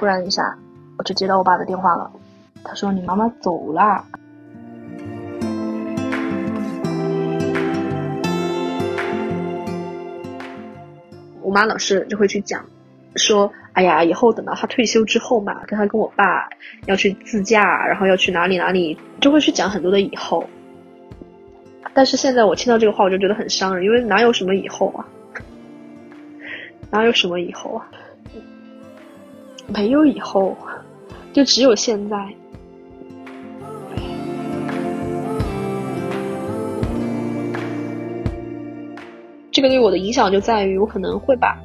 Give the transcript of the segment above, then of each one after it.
突然一下，我就接到我爸的电话了，他说你妈妈走啦。我妈老是就会去讲，说哎呀，以后等到她退休之后嘛，跟她跟我爸要去自驾，然后要去哪里哪里，就会去讲很多的以后。但是现在我听到这个话，我就觉得很伤人，因为哪有什么以后啊？哪有什么以后啊？没有以后，就只有现在。这个对我的影响就在于，我可能会把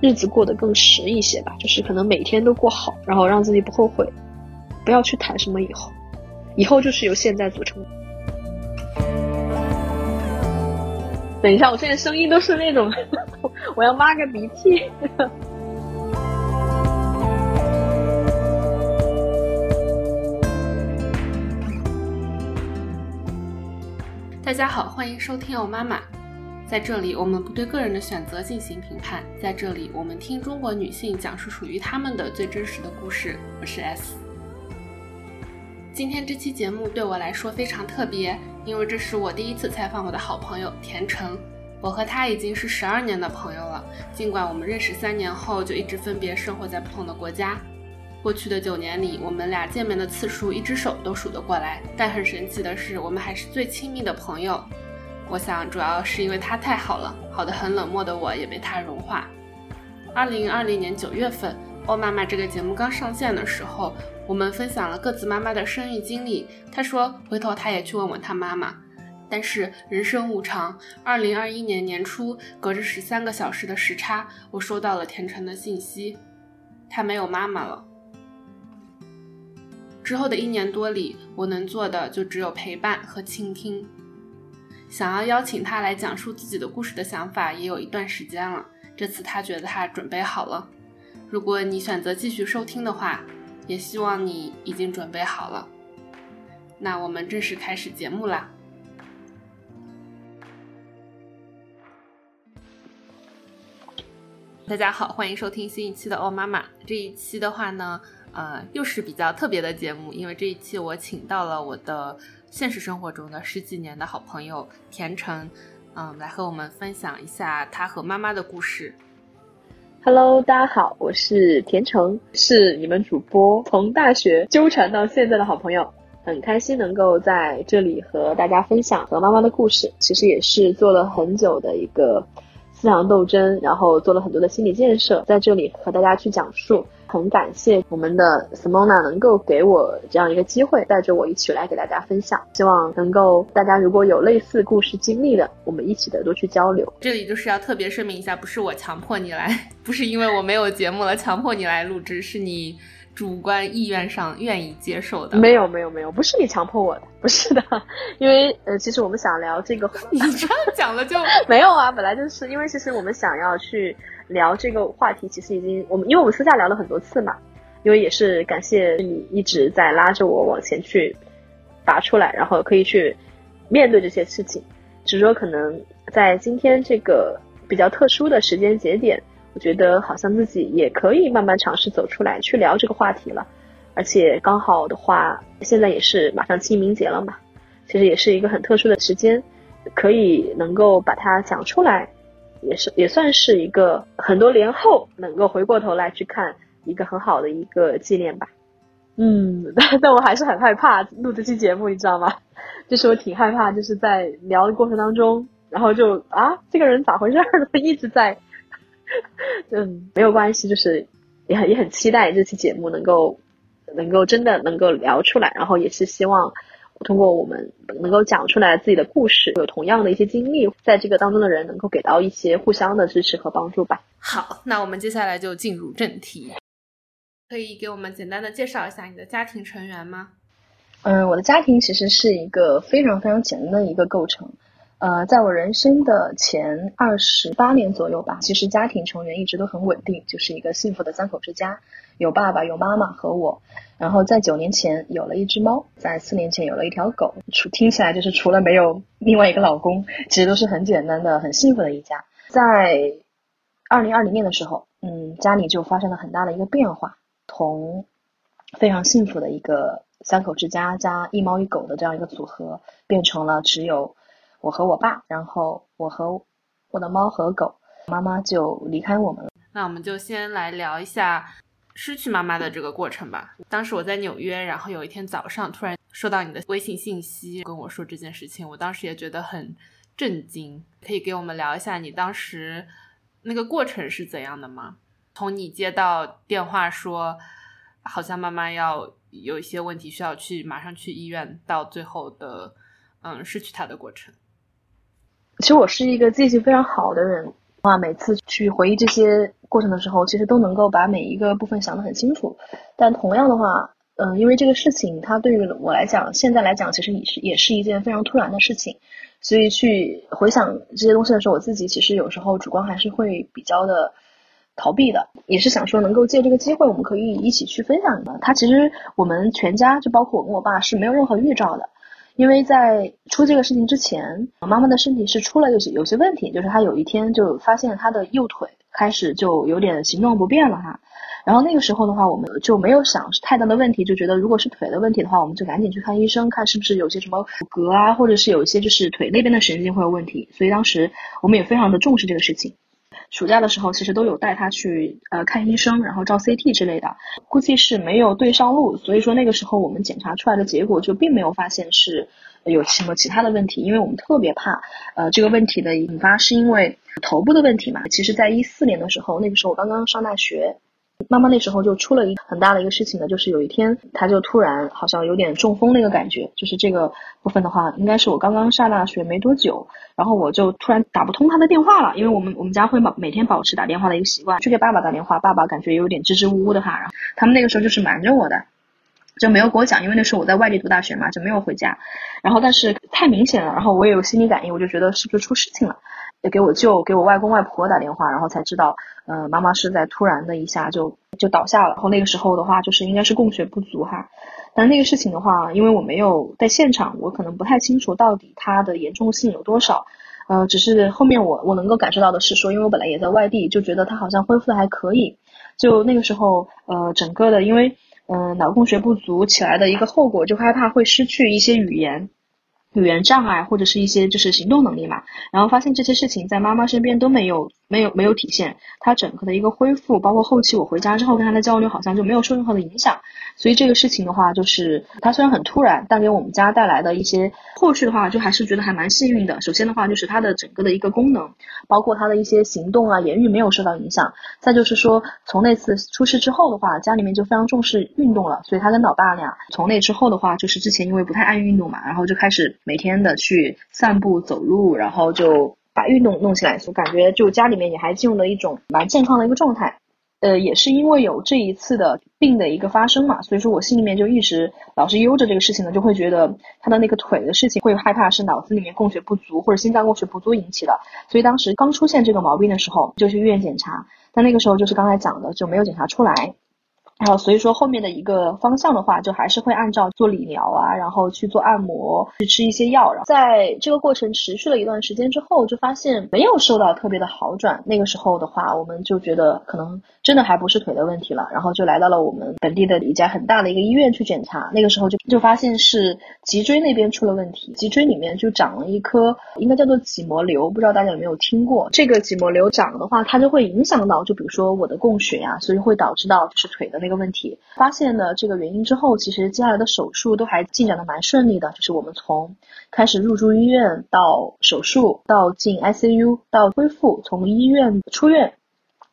日子过得更实一些吧，就是可能每天都过好，然后让自己不后悔，不要去谈什么以后，以后就是由现在组成。等一下，我现在声音都是那种，我要抹个鼻涕。大家好，欢迎收听《哦妈妈》。在这里，我们不对个人的选择进行评判。在这里，我们听中国女性讲述属于她们的最真实的故事。我是 S。今天这期节目对我来说非常特别。因为这是我第一次采访我的好朋友田橙，我和她已经是十二年的朋友了。尽管我们认识三年后就一直分别生活在不同的国家，过去的九年里，我们俩见面的次数一只手都数得过来。但很神奇的是，我们还是最亲密的朋友。我想，主要是因为他太好了，好的很冷漠的我也被他融化。二零二零年九月份，《欧妈妈》这个节目刚上线的时候。我们分享了各自妈妈的生育经历。他说，回头他也去问问他妈妈。但是人生无常，二零二一年年初，隔着十三个小时的时差，我收到了田晨的信息，他没有妈妈了。之后的一年多里，我能做的就只有陪伴和倾听。想要邀请他来讲述自己的故事的想法也有一段时间了。这次他觉得他准备好了。如果你选择继续收听的话。也希望你已经准备好了。那我们正式开始节目啦！大家好，欢迎收听新一期的《哦妈妈》。这一期的话呢，呃，又是比较特别的节目，因为这一期我请到了我的现实生活中的十几年的好朋友田成，嗯，来和我们分享一下他和妈妈的故事。Hello，大家好，我是田橙，是你们主播，从大学纠缠到现在的好朋友，很开心能够在这里和大家分享和妈妈的故事。其实也是做了很久的一个思想斗争，然后做了很多的心理建设，在这里和大家去讲述。很感谢我们的 Simona 能够给我这样一个机会，带着我一起来给大家分享。希望能够大家如果有类似故事经历的，我们一起的多去交流。这里就是要特别声明一下，不是我强迫你来，不是因为我没有节目了强迫你来录制，是你主观意愿上愿意接受的。没有没有没有，不是你强迫我的，不是的，因为呃，其实我们想聊这个，你这样讲了就没有啊，本来就是因为其实我们想要去。聊这个话题其实已经我们，因为我们私下聊了很多次嘛，因为也是感谢你一直在拉着我往前去拔出来，然后可以去面对这些事情。只是说可能在今天这个比较特殊的时间节点，我觉得好像自己也可以慢慢尝试走出来去聊这个话题了。而且刚好的话，现在也是马上清明节了嘛，其实也是一个很特殊的时间，可以能够把它讲出来。也是也算是一个很多年后能够回过头来去看一个很好的一个纪念吧。嗯，但但我还是很害怕录这期节目，你知道吗？就是我挺害怕，就是在聊的过程当中，然后就啊，这个人咋回事儿？一直在，嗯，没有关系，就是也很也很期待这期节目能够能够真的能够聊出来，然后也是希望。通过我们能够讲出来自己的故事，有同样的一些经历，在这个当中的人能够给到一些互相的支持和帮助吧。好，那我们接下来就进入正题，可以给我们简单的介绍一下你的家庭成员吗？嗯，我的家庭其实是一个非常非常简单的一个构成。呃，在我人生的前二十八年左右吧，其实家庭成员一直都很稳定，就是一个幸福的三口之家，有爸爸，有妈妈和我。然后在九年前有了一只猫，在四年前有了一条狗。除听起来就是除了没有另外一个老公，其实都是很简单的、很幸福的一家。在二零二零年的时候，嗯，家里就发生了很大的一个变化。从非常幸福的一个三口之家加一猫一狗的这样一个组合，变成了只有我和我爸，然后我和我的猫和狗，妈妈就离开我们了。那我们就先来聊一下失去妈妈的这个过程吧。当时我在纽约，然后有一天早上突然收到你的微信信息，跟我说这件事情，我当时也觉得很震惊。可以给我们聊一下你当时那个过程是怎样的吗？从你接到电话说好像妈妈要有一些问题需要去马上去医院，到最后的嗯失去她的过程。其实我是一个记性非常好的人。话每次去回忆这些过程的时候，其实都能够把每一个部分想得很清楚。但同样的话，嗯，因为这个事情它对于我来讲，现在来讲其实也是也是一件非常突然的事情，所以去回想这些东西的时候，我自己其实有时候主观还是会比较的逃避的。也是想说，能够借这个机会，我们可以一起去分享的。他其实我们全家就包括我跟我爸是没有任何预兆的。因为在出这个事情之前，妈妈的身体是出了有些有些问题，就是她有一天就发现她的右腿开始就有点行动不便了哈。然后那个时候的话，我们就没有想太大的问题，就觉得如果是腿的问题的话，我们就赶紧去看医生，看是不是有些什么骨骼啊，或者是有一些就是腿那边的神经会有问题。所以当时我们也非常的重视这个事情。暑假的时候，其实都有带他去呃看医生，然后照 CT 之类的，估计是没有对上路，所以说那个时候我们检查出来的结果就并没有发现是有什么其他的问题，因为我们特别怕呃这个问题的引发是因为头部的问题嘛。其实，在一四年的时候，那个时候我刚刚上大学。妈妈那时候就出了一很大的一个事情呢，就是有一天她就突然好像有点中风那个感觉，就是这个部分的话，应该是我刚刚上大学没多久，然后我就突然打不通她的电话了，因为我们我们家会保每天保持打电话的一个习惯，去给爸爸打电话，爸爸感觉有点支支吾吾的哈，然后他们那个时候就是瞒着我的，就没有给我讲，因为那时候我在外地读大学嘛，就没有回家，然后但是太明显了，然后我也有心理感应，我就觉得是不是出事情了。也给我舅、给我外公外婆打电话，然后才知道，呃，妈妈是在突然的一下就就倒下了。然后那个时候的话，就是应该是供血不足哈。但那个事情的话，因为我没有在现场，我可能不太清楚到底它的严重性有多少。呃，只是后面我我能够感受到的是说，因为我本来也在外地，就觉得他好像恢复的还可以。就那个时候，呃，整个的因为嗯脑供血不足起来的一个后果，就害怕会失去一些语言。语言障碍或者是一些就是行动能力嘛，然后发现这些事情在妈妈身边都没有没有没有体现，他整个的一个恢复，包括后期我回家之后跟他的交流，好像就没有受任何的影响。所以这个事情的话，就是他虽然很突然，但给我们家带来的一些后续的话，就还是觉得还蛮幸运的。首先的话，就是它的整个的一个功能，包括它的一些行动啊、言语没有受到影响。再就是说，从那次出事之后的话，家里面就非常重视运动了，所以他跟老爸俩从那之后的话，就是之前因为不太爱运动嘛，然后就开始每天的去散步、走路，然后就把运动弄起来，所感觉就家里面也还进入了一种蛮健康的一个状态。呃，也是因为有这一次的病的一个发生嘛，所以说我心里面就一直老是悠着这个事情呢，就会觉得他的那个腿的事情会害怕是脑子里面供血不足或者心脏供血不足引起的，所以当时刚出现这个毛病的时候就去医院检查，但那个时候就是刚才讲的就没有检查出来。然后所以说后面的一个方向的话，就还是会按照做理疗啊，然后去做按摩，去吃一些药。然后在这个过程持续了一段时间之后，就发现没有受到特别的好转。那个时候的话，我们就觉得可能真的还不是腿的问题了，然后就来到了我们本地的一家很大的一个医院去检查。那个时候就就发现是脊椎那边出了问题，脊椎里面就长了一颗，应该叫做脊膜瘤，不知道大家有没有听过？这个脊膜瘤长的话，它就会影响到，就比如说我的供血呀，所以会导致到就是腿的那。一个问题，发现了这个原因之后，其实接下来的手术都还进展的蛮顺利的。就是我们从开始入住医院到手术，到进 ICU，到恢复，从医院出院。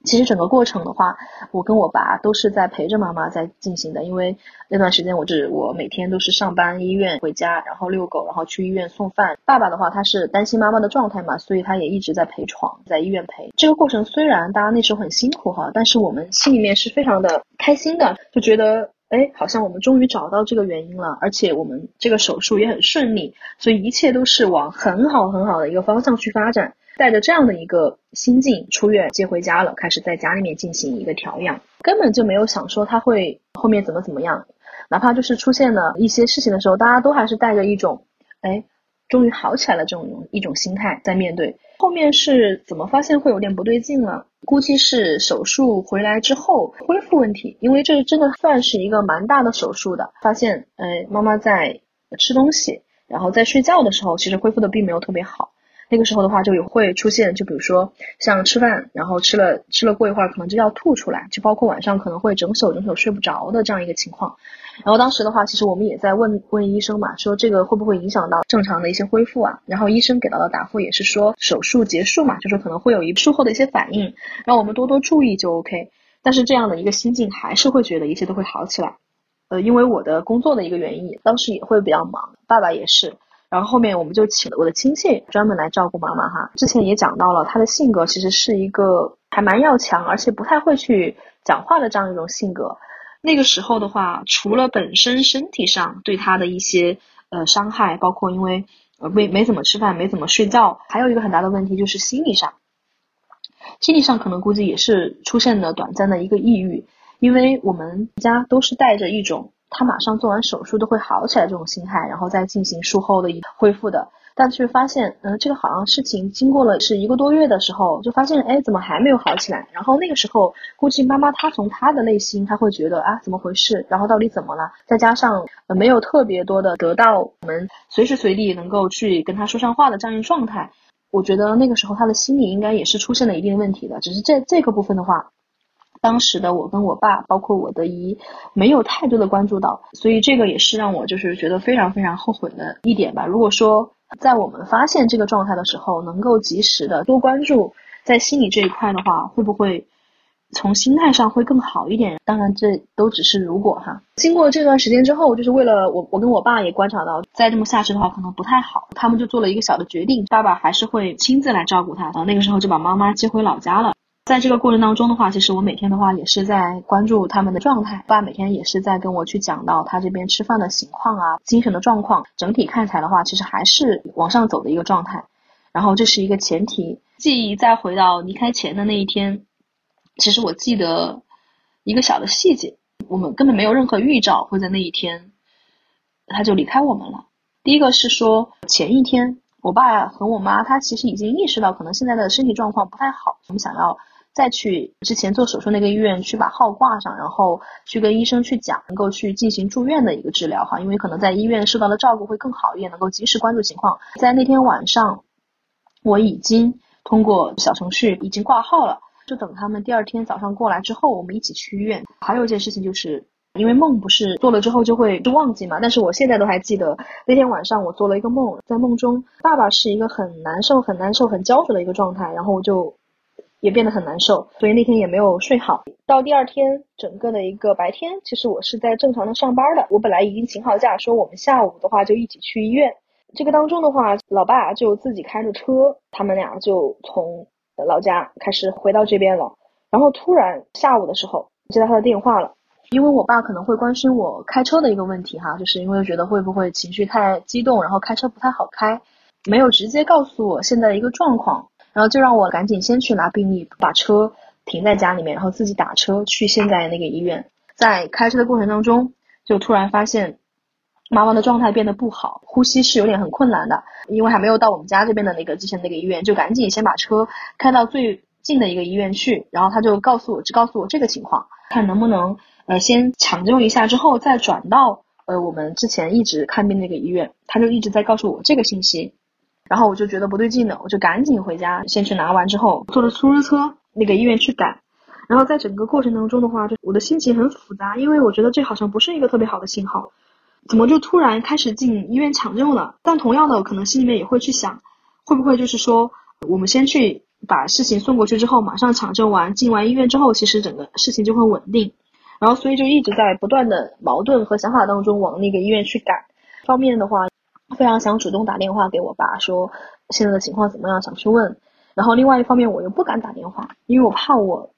其实整个过程的话，我跟我爸都是在陪着妈妈在进行的，因为那段时间我是我每天都是上班、医院回家，然后遛狗，然后去医院送饭。爸爸的话，他是担心妈妈的状态嘛，所以他也一直在陪床，在医院陪。这个过程虽然大家那时候很辛苦哈，但是我们心里面是非常的开心的，就觉得哎，好像我们终于找到这个原因了，而且我们这个手术也很顺利，所以一切都是往很好很好的一个方向去发展。带着这样的一个心境出院接回家了，开始在家里面进行一个调养，根本就没有想说他会后面怎么怎么样，哪怕就是出现了一些事情的时候，大家都还是带着一种，哎，终于好起来了这种一种心态在面对。后面是怎么发现会有点不对劲了？估计是手术回来之后恢复问题，因为这真的算是一个蛮大的手术的。发现，哎，妈妈在吃东西，然后在睡觉的时候，其实恢复的并没有特别好。那个时候的话，就有会出现，就比如说像吃饭，然后吃了吃了过一会儿，可能就要吐出来，就包括晚上可能会整宿整宿睡不着的这样一个情况。然后当时的话，其实我们也在问问医生嘛，说这个会不会影响到正常的一些恢复啊？然后医生给到的答复也是说手术结束嘛，就是可能会有一术后的一些反应，让我们多多注意就 OK。但是这样的一个心境还是会觉得一切都会好起来。呃，因为我的工作的一个原因，当时也会比较忙，爸爸也是。然后后面我们就请了我的亲戚专门来照顾妈妈哈。之前也讲到了，她的性格其实是一个还蛮要强，而且不太会去讲话的这样一种性格。那个时候的话，除了本身身体上对她的一些呃伤害，包括因为呃没没怎么吃饭，没怎么睡觉，还有一个很大的问题就是心理上，心理上可能估计也是出现了短暂的一个抑郁，因为我们家都是带着一种。他马上做完手术都会好起来这种心态，然后再进行术后的一恢复的，但却发现，嗯，这个好像事情经过了是一个多月的时候，就发现，哎，怎么还没有好起来？然后那个时候，估计妈妈她从她的内心，她会觉得啊，怎么回事？然后到底怎么了？再加上没有特别多的得到我们随时随地能够去跟她说上话的这样一个状态，我觉得那个时候她的心理应该也是出现了一定问题的，只是这这个部分的话。当时的我跟我爸，包括我的姨，没有太多的关注到，所以这个也是让我就是觉得非常非常后悔的一点吧。如果说在我们发现这个状态的时候，能够及时的多关注在心理这一块的话，会不会从心态上会更好一点？当然，这都只是如果哈。经过这段时间之后，就是为了我，我跟我爸也观察到，再这么下去的话可能不太好，他们就做了一个小的决定，爸爸还是会亲自来照顾他。然后那个时候就把妈妈接回老家了。在这个过程当中的话，其实我每天的话也是在关注他们的状态。爸每天也是在跟我去讲到他这边吃饭的情况啊，精神的状况。整体看起来的话，其实还是往上走的一个状态。然后这是一个前提。记忆再回到离开前的那一天，其实我记得一个小的细节，我们根本没有任何预兆会在那一天他就离开我们了。第一个是说前一天，我爸和我妈他其实已经意识到可能现在的身体状况不太好，我们想要。再去之前做手术那个医院去把号挂上，然后去跟医生去讲，能够去进行住院的一个治疗哈，因为可能在医院受到的照顾会更好一点，能够及时关注情况。在那天晚上，我已经通过小程序已经挂号了，就等他们第二天早上过来之后，我们一起去医院。还有一件事情就是，因为梦不是做了之后就会就忘记嘛，但是我现在都还记得那天晚上我做了一个梦，在梦中爸爸是一个很难受、很难受、很焦灼的一个状态，然后我就。也变得很难受，所以那天也没有睡好。到第二天，整个的一个白天，其实我是在正常的上班的。我本来已经请好假，说我们下午的话就一起去医院。这个当中的话，老爸就自己开着车，他们俩就从老家开始回到这边了。然后突然下午的时候接到他的电话了，因为我爸可能会关心我开车的一个问题哈，就是因为觉得会不会情绪太激动，然后开车不太好开，没有直接告诉我现在的一个状况。然后就让我赶紧先去拿病历，把车停在家里面，然后自己打车去现在那个医院。在开车的过程当中，就突然发现妈妈的状态变得不好，呼吸是有点很困难的。因为还没有到我们家这边的那个之前那个医院，就赶紧先把车开到最近的一个医院去。然后他就告诉我，只告诉我这个情况，看能不能呃先抢救一下，之后再转到呃我们之前一直看病那个医院。他就一直在告诉我这个信息。然后我就觉得不对劲了，我就赶紧回家，先去拿完之后，坐着出租车那个医院去赶。然后在整个过程当中的话，就我的心情很复杂，因为我觉得这好像不是一个特别好的信号，怎么就突然开始进医院抢救了？但同样的，我可能心里面也会去想，会不会就是说，我们先去把事情送过去之后，马上抢救完，进完医院之后，其实整个事情就会稳定。然后所以就一直在不断的矛盾和想法当中往那个医院去赶。方面的话。非常想主动打电话给我爸，说现在的情况怎么样，想去问。然后另外一方面，我又不敢打电话，因为我怕我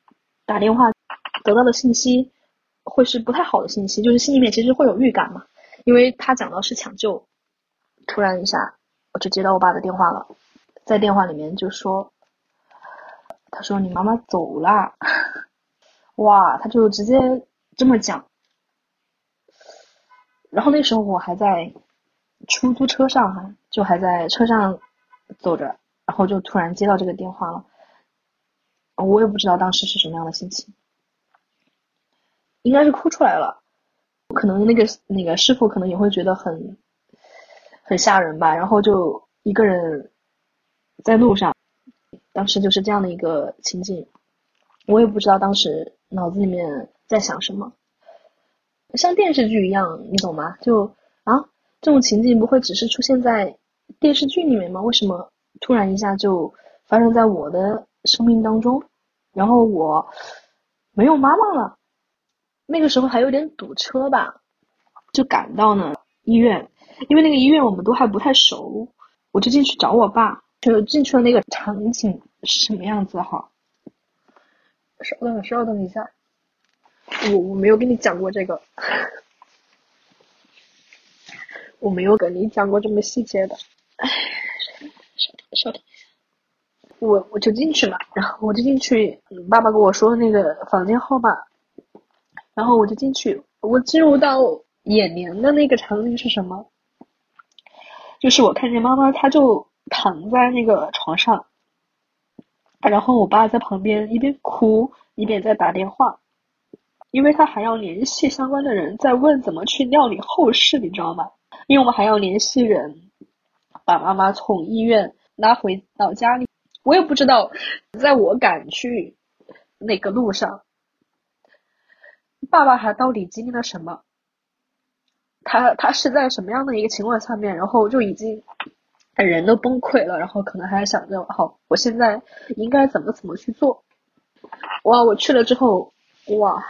打电话得到的信息会是不太好的信息，就是心里面其实会有预感嘛。因为他讲到是抢救，突然一下我就接到我爸的电话了，在电话里面就说，他说你妈妈走啦，哇，他就直接这么讲。然后那时候我还在。出租车上哈，就还在车上走着，然后就突然接到这个电话了。我也不知道当时是什么样的心情，应该是哭出来了。可能那个那个师傅可能也会觉得很很吓人吧，然后就一个人在路上，当时就是这样的一个情景。我也不知道当时脑子里面在想什么，像电视剧一样，你懂吗？就啊，这种情景不会只是出现在电视剧里面吗？为什么突然一下就发生在我的生命当中？然后我没有妈妈了，那个时候还有点堵车吧，就赶到了医院，因为那个医院我们都还不太熟，我就进去找我爸，就进去了那个场景是什么样子哈？稍等，稍等一下，我我没有跟你讲过这个，我没有跟你讲过这么细节的。哎，稍等，稍等，我我就进去嘛，然后我就进去，爸爸跟我说那个房间号码，然后我就进去，我进入到眼帘的那个场景是什么？就是我看见妈妈，她就躺在那个床上。然后我爸在旁边一边哭一边在打电话，因为他还要联系相关的人，在问怎么去料理后事，你知道吗？因为我们还要联系人，把妈妈从医院拉回老家里。我也不知道，在我赶去那个路上，爸爸还到底经历了什么？他他是在什么样的一个情况下面，然后就已经。人都崩溃了，然后可能还想着，好，我现在应该怎么怎么去做？哇，我去了之后，哇，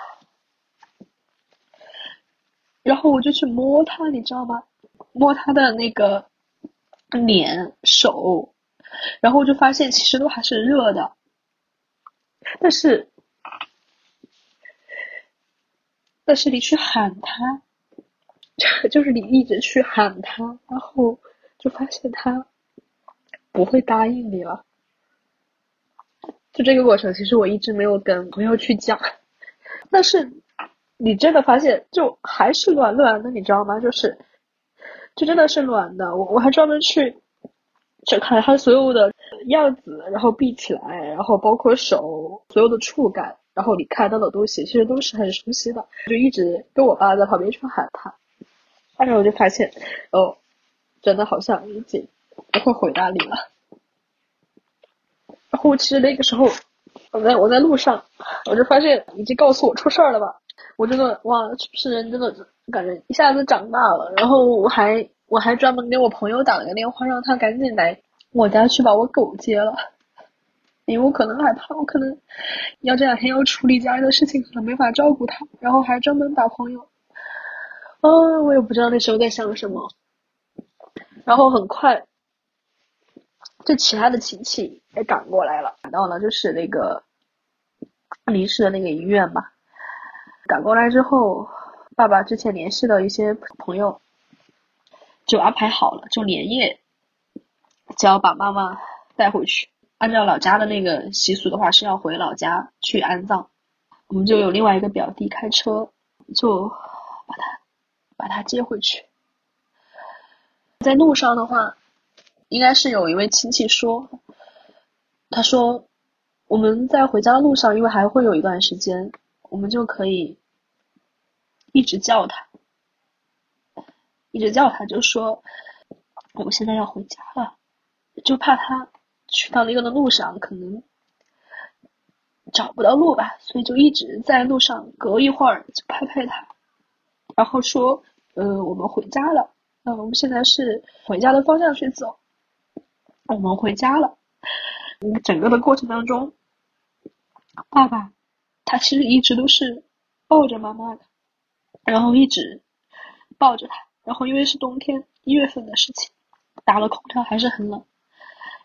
然后我就去摸他，你知道吗？摸他的那个脸、手，然后就发现其实都还是热的，但是，但是你去喊他，就是你一直去喊他，然后。就发现他不会答应你了，就这个过程，其实我一直没有跟朋友去讲，但是你真的发现，就还是暖暖的，你知道吗？就是，就真的是暖的。我我还专门去去看他所有的样子，然后闭起来，然后包括手所有的触感，然后你看到的东西，其实都是很熟悉的。就一直跟我爸在旁边去喊他，然后我就发现，哦。真的好像已经不会回答你了。然后其实那个时候，我在我在路上，我就发现已经告诉我出事儿了吧。我真的哇，是不是人真的感觉一下子长大了？然后我还我还专门给我朋友打了个电话，让他赶紧来我家去把我狗接了，因为我可能害怕，我可能要这两天要处理家里的事情，可能没法照顾他。然后还专门打朋友，啊，我也不知道那时候在想什么。然后很快，就其他的亲戚也赶过来了，赶到了就是那个离世的那个医院嘛。赶过来之后，爸爸之前联系的一些朋友就安排好了，就连夜就要把妈妈带回去。按照老家的那个习俗的话，是要回老家去安葬。我们就有另外一个表弟开车，就把他把他接回去。在路上的话，应该是有一位亲戚说，他说我们在回家的路上，因为还会有一段时间，我们就可以一直叫他，一直叫他，就说我们现在要回家了，就怕他去到那个的路上可能找不到路吧，所以就一直在路上，隔一会儿就拍拍他，然后说，呃，我们回家了。那我们现在是回家的方向去走，我们回家了。整个的过程当中，爸爸他其实一直都是抱着妈妈的，然后一直抱着他，然后因为是冬天一月份的事情，打了空调还是很冷，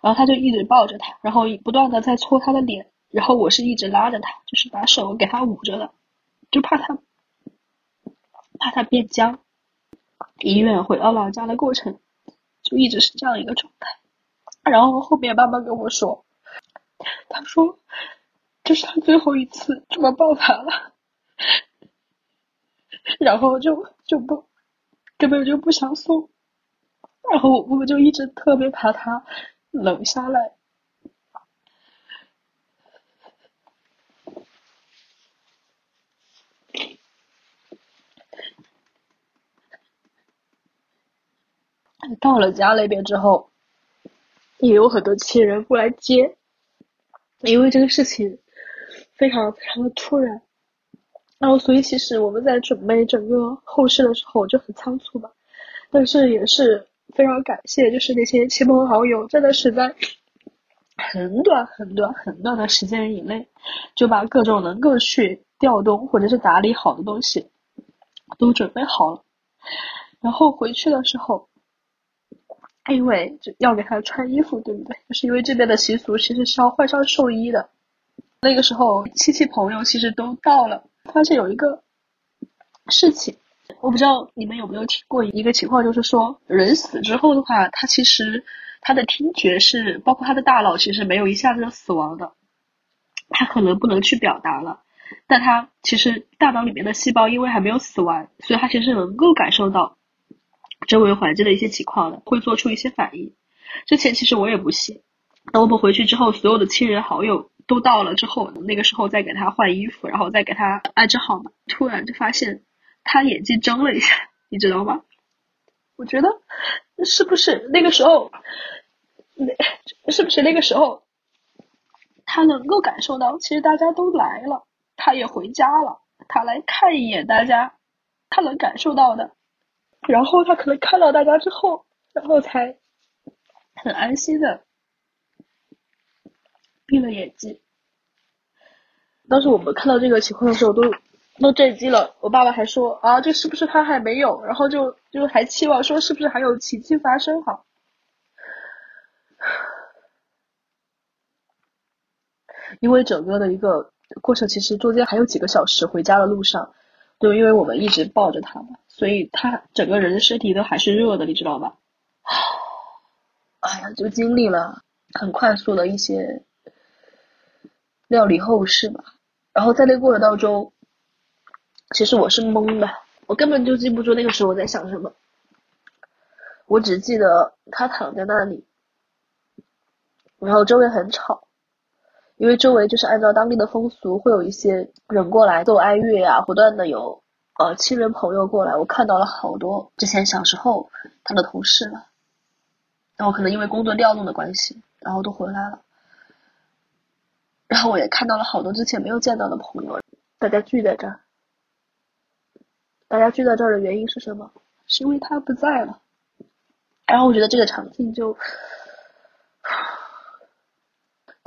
然后他就一直抱着他，然后不断的在搓他的脸，然后我是一直拉着他，就是把手给他捂着的，就怕他怕他变僵。医院回到老家的过程，就一直是这样一个状态。然后后面爸爸跟我说，他说这是他最后一次这么抱他了，然后就就不根本就不想送。然后我就一直特别怕他冷下来。到了家那边之后，也有很多亲人过来接，因为这个事情非常非常的突然，然后所以其实我们在准备整个后事的时候就很仓促吧，但是也是非常感谢，就是那些亲朋好友，真的是在很短很短很短的时间以内，就把各种能够去调动或者是打理好的东西都准备好了，然后回去的时候。因为就要给他穿衣服，对不对？就是因为这边的习俗其实是要换上寿衣的。那个时候亲戚朋友其实都到了，发现有一个事情，我不知道你们有没有听过一个情况，就是说人死之后的话，他其实他的听觉是包括他的大脑其实没有一下子就死亡的，他可能不能去表达了，但他其实大脑里面的细胞因为还没有死完，所以他其实能够感受到。周围环境的一些情况的，会做出一些反应。之前其实我也不信，等我们回去之后，所有的亲人好友都到了之后，那个时候再给他换衣服，然后再给他安置好嘛。突然就发现他眼睛睁了一下，你知道吗？我觉得是不是那个时候，那是不是那个时候，他能够感受到，其实大家都来了，他也回家了，他来看一眼大家，他能感受到的。然后他可能看到大家之后，然后才很安心的闭了眼睛。当时我们看到这个情况的时候，都都震惊了。我爸爸还说啊，这是不是他还没有？然后就就还期望说是不是还有奇迹发生？哈，因为整个的一个过程，其实中间还有几个小时回家的路上。就因为我们一直抱着他嘛，所以他整个人身体都还是热的，你知道吧？哎呀，就经历了很快速的一些料理后事嘛。然后在那过程当中，其实我是懵的，我根本就记不住那个时候我在想什么。我只记得他躺在那里，然后周围很吵。因为周围就是按照当地的风俗，会有一些人过来做哀乐啊，不断的有呃亲人朋友过来。我看到了好多之前小时候他的同事了，然后可能因为工作调动的关系，然后都回来了。然后我也看到了好多之前没有见到的朋友，大家聚在这儿。大家聚在这儿的原因是什么？是因为他不在了。然后我觉得这个场景就。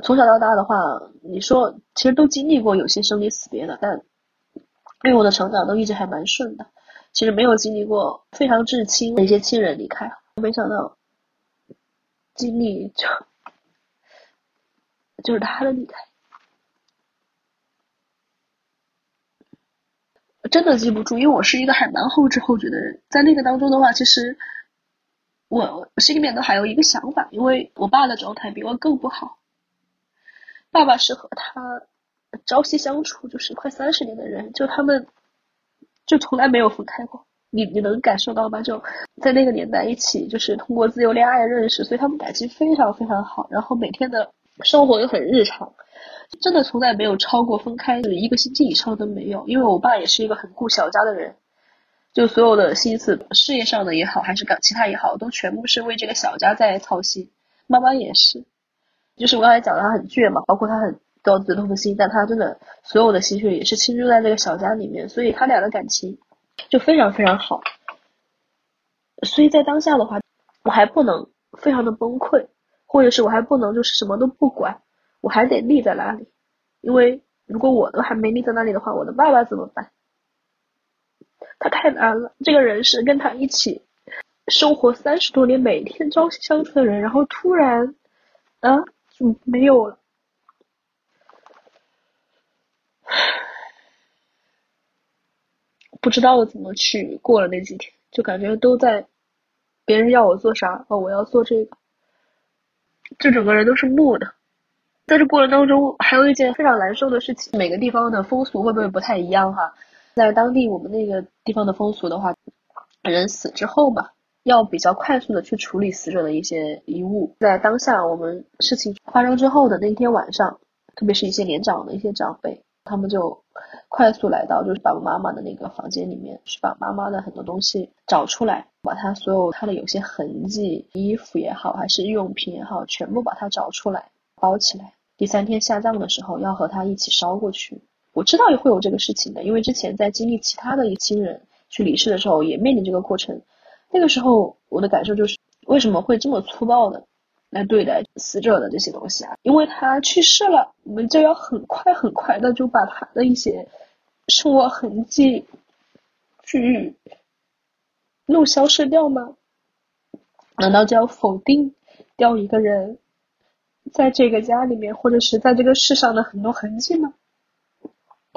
从小到大的话，你说其实都经历过有些生离死别的，但因为我的成长都一直还蛮顺的，其实没有经历过非常至亲的一些亲人离开。没想到经历就就是他的离开，真的记不住，因为我是一个还蛮后知后觉的人，在那个当中的话，其实我心里面都还有一个想法，因为我爸的状态比我更不好。爸爸是和他朝夕相处，就是快三十年的人，就他们就从来没有分开过。你你能感受到吗？就在那个年代一起，就是通过自由恋爱认识，所以他们感情非常非常好。然后每天的生活又很日常，真的从来没有超过分开一个星期以上都没有。因为我爸也是一个很顾小家的人，就所有的心思，事业上的也好，还是干其他也好，都全部是为这个小家在操心。妈妈也是。就是我刚才讲的，他很倔嘛，包括他很高自尊心，但他真的所有的心血也是倾注在这个小家里面，所以他俩的感情就非常非常好。所以在当下的话，我还不能非常的崩溃，或者是我还不能就是什么都不管，我还得立在那里，因为如果我都还没立在那里的话，我的爸爸怎么办？他太难了，这个人是跟他一起生活三十多年，每天朝夕相处的人，然后突然，啊。就没有了，不知道怎么去过了那几天，就感觉都在别人要我做啥哦，我要做这个，就整个人都是木的。在这过程当中，还有一件非常难受的事情，每个地方的风俗会不会不太一样哈？在当地我们那个地方的风俗的话，人死之后嘛，要比较快速的去处理死者的一些遗物。在当下我们事情发生之后的那天晚上，特别是一些年长的一些长辈，他们就快速来到就是爸爸妈妈的那个房间里面，去把妈妈的很多东西找出来，把她所有她的有些痕迹，衣服也好，还是日用品也好，全部把它找出来，包起来。第三天下葬的时候，要和他一起烧过去。我知道会有这个事情的，因为之前在经历其他的一亲人去离世的时候，也面临这个过程。那个时候我的感受就是，为什么会这么粗暴呢来对待死者的这些东西啊？因为他去世了，我们就要很快很快的就把他的一些生活痕迹去弄消失掉吗？难道就要否定掉一个人在这个家里面，或者是在这个世上的很多痕迹吗？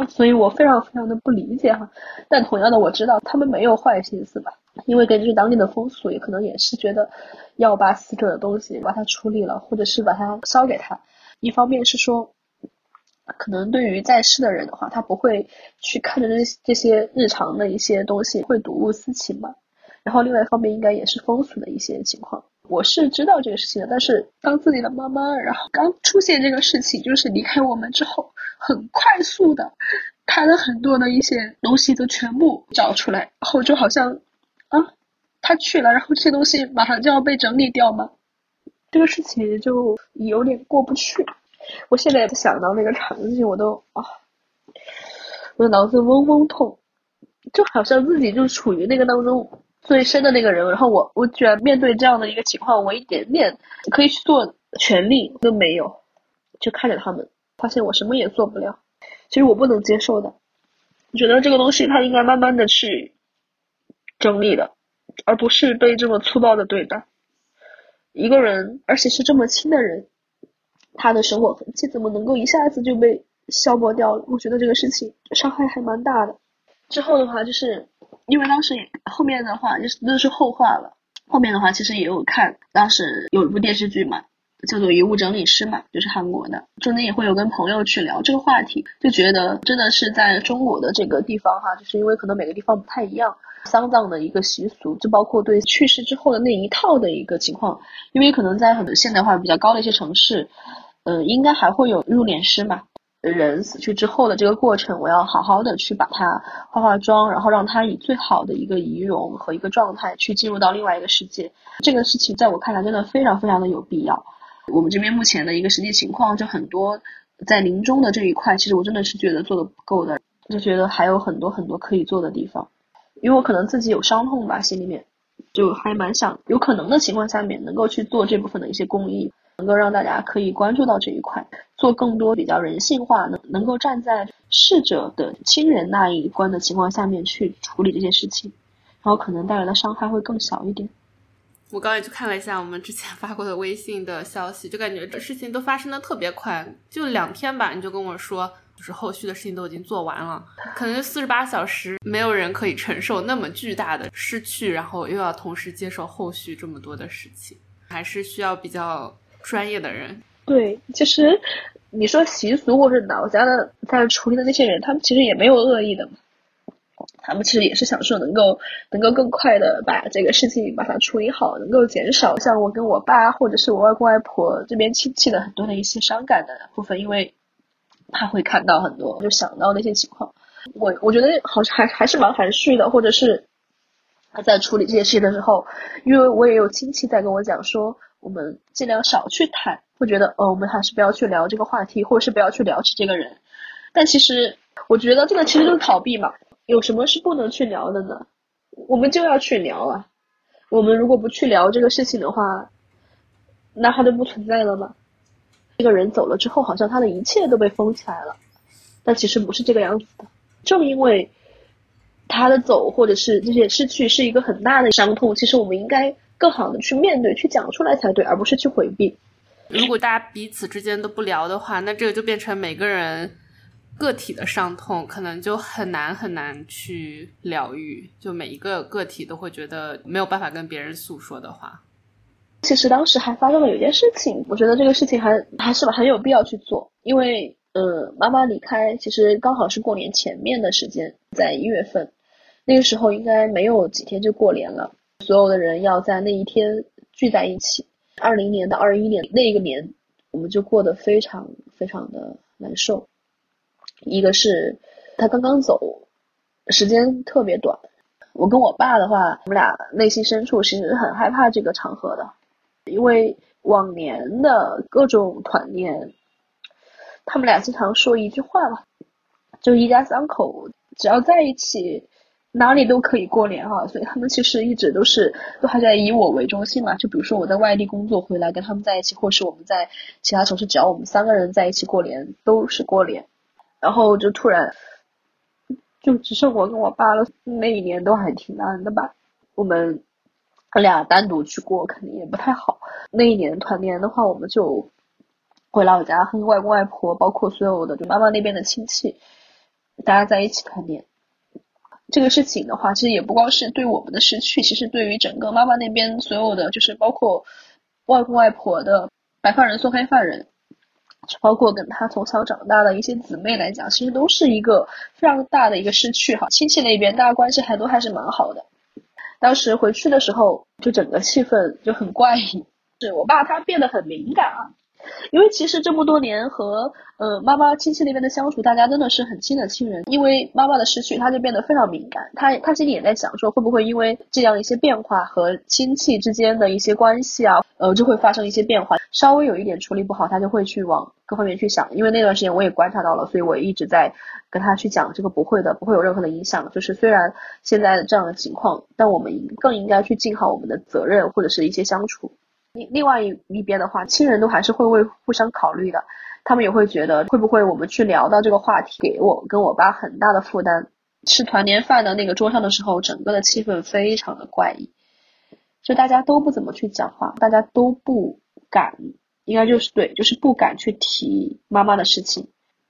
所以我非常非常的不理解哈，但同样的我知道他们没有坏心思吧，因为根据当地的风俗，也可能也是觉得要把死者的东西把它处理了，或者是把它烧给他。一方面是说，可能对于在世的人的话，他不会去看着这这些日常的一些东西会睹物思情嘛。然后另外一方面应该也是风俗的一些情况。我是知道这个事情的，但是当自己的妈妈，然后刚出现这个事情，就是离开我们之后，很快速的，他的很多的一些东西都全部找出来，然后就好像，啊，他去了，然后这些东西马上就要被整理掉吗？这个事情就有点过不去。我现在想到那个场景，我都啊，我的脑子嗡嗡痛，就好像自己就处于那个当中。最深的那个人，然后我我居然面对这样的一个情况，我一点点可以去做权利都没有，就看着他们，发现我什么也做不了。其实我不能接受的，我觉得这个东西他应该慢慢的去整理的，而不是被这么粗暴的对待。一个人，而且是这么亲的人，他的生活痕迹怎么能够一下子就被消磨掉了？我觉得这个事情伤害还蛮大的。之后的话就是。因为当时后面的话就是那是后话了，后面的话其实也有看，当时有一部电视剧嘛，叫做《遗物整理师》嘛，就是韩国的，中间也会有跟朋友去聊这个话题，就觉得真的是在中国的这个地方哈，就是因为可能每个地方不太一样，丧葬的一个习俗，就包括对去世之后的那一套的一个情况，因为可能在很多现代化比较高的一些城市，嗯，应该还会有入殓师嘛。人死去之后的这个过程，我要好好的去把它化化妆，然后让他以最好的一个仪容和一个状态去进入到另外一个世界。这个事情在我看来真的非常非常的有必要。我们这边目前的一个实际情况，就很多在临终的这一块，其实我真的是觉得做的不够的，就觉得还有很多很多可以做的地方。因为我可能自己有伤痛吧，心里面就还蛮想有可能的情况下面能够去做这部分的一些公益。能够让大家可以关注到这一块，做更多比较人性化，能能够站在逝者的亲人那一关的情况下面去处理这些事情，然后可能带来的伤害会更小一点。我刚才去看了一下我们之前发过的微信的消息，就感觉这事情都发生的特别快，就两天吧，你就跟我说，就是后续的事情都已经做完了，可能四十八小时没有人可以承受那么巨大的失去，然后又要同时接受后续这么多的事情，还是需要比较。专业的人，对，其实你说习俗或者老家的在处理的那些人，他们其实也没有恶意的嘛，他们其实也是想说能够能够更快的把这个事情把它处理好，能够减少像我跟我爸或者是我外公外婆这边亲戚的很多的一些伤感的部分，因为他会看到很多，就想到那些情况，我我觉得好像还还是蛮含蓄的，或者是他在处理这些事情的时候，因为我也有亲戚在跟我讲说。我们尽量少去谈，会觉得，哦，我们还是不要去聊这个话题，或者是不要去聊起这个人。但其实，我觉得这个其实就是逃避嘛。有什么是不能去聊的呢？我们就要去聊啊。我们如果不去聊这个事情的话，那他就不存在了吗？这个人走了之后，好像他的一切都被封起来了。但其实不是这个样子的。正因为他的走，或者是这些失去，是一个很大的伤痛，其实我们应该。更好的去面对、去讲出来才对，而不是去回避。如果大家彼此之间都不聊的话，那这个就变成每个人个体的伤痛，可能就很难很难去疗愈。就每一个个体都会觉得没有办法跟别人诉说的话。其实当时还发生了有件事情，我觉得这个事情还还是很有必要去做，因为呃，妈妈离开其实刚好是过年前面的时间，在一月份，那个时候应该没有几天就过年了。所有的人要在那一天聚在一起。二零年到二一年那一个年，我们就过得非常非常的难受。一个是他刚刚走，时间特别短。我跟我爸的话，我们俩内心深处其实很害怕这个场合的，因为往年的各种团年，他们俩经常说一句话嘛，就一家三口只要在一起。哪里都可以过年哈，所以他们其实一直都是都还在以我为中心嘛。就比如说我在外地工作回来跟他们在一起，或是我们在其他城市，只要我们三个人在一起过年都是过年。然后就突然就只剩我跟我爸了，那一年都还挺难的吧。我们俩单独去过肯定也不太好。那一年团年的话，我们就回老家和外公外婆，包括所有的就妈妈那边的亲戚，大家在一起团年。这个事情的话，其实也不光是对我们的失去，其实对于整个妈妈那边所有的，就是包括外公外婆的白发人送黑发人，包括跟他从小长大的一些姊妹来讲，其实都是一个非常大的一个失去哈。亲戚那边大家关系还都还是蛮好的，当时回去的时候，就整个气氛就很怪异，是我爸他变得很敏感啊。因为其实这么多年和呃妈妈亲戚那边的相处，大家真的是很亲的亲人。因为妈妈的失去，他就变得非常敏感。他他心里也在想说，会不会因为这样一些变化和亲戚之间的一些关系啊，呃就会发生一些变化。稍微有一点处理不好，他就会去往各方面去想。因为那段时间我也观察到了，所以我一直在跟他去讲这个不会的，不会有任何的影响。就是虽然现在这样的情况，但我们更应该去尽好我们的责任，或者是一些相处。另外一一边的话，亲人都还是会为互相考虑的，他们也会觉得会不会我们去聊到这个话题，给我跟我爸很大的负担。吃团年饭的那个桌上的时候，整个的气氛非常的怪异，就大家都不怎么去讲话，大家都不敢，应该就是对，就是不敢去提妈妈的事情。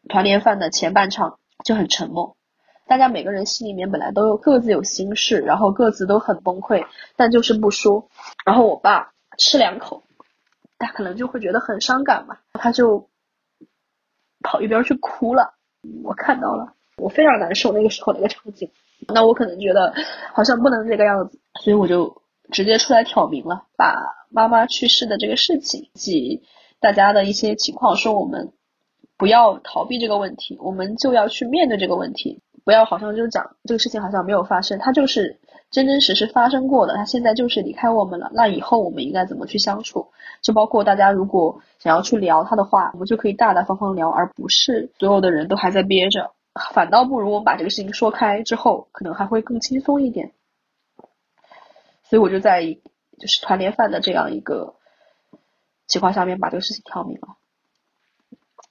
团年饭的前半场就很沉默，大家每个人心里面本来都有各自有心事，然后各自都很崩溃，但就是不说。然后我爸。吃两口，他可能就会觉得很伤感嘛，他就跑一边去哭了。我看到了，我非常难受那个时候那个场景。那我可能觉得好像不能这个样子，所以我就直接出来挑明了，把妈妈去世的这个事情及大家的一些情况说，我们不要逃避这个问题，我们就要去面对这个问题，不要好像就讲这个事情好像没有发生，它就是。真真实实发生过的，他现在就是离开我们了。那以后我们应该怎么去相处？就包括大家如果想要去聊他的话，我们就可以大大方方聊，而不是所有的人都还在憋着。反倒不如我们把这个事情说开之后，可能还会更轻松一点。所以我就在就是团年饭的这样一个情况下面把这个事情挑明了。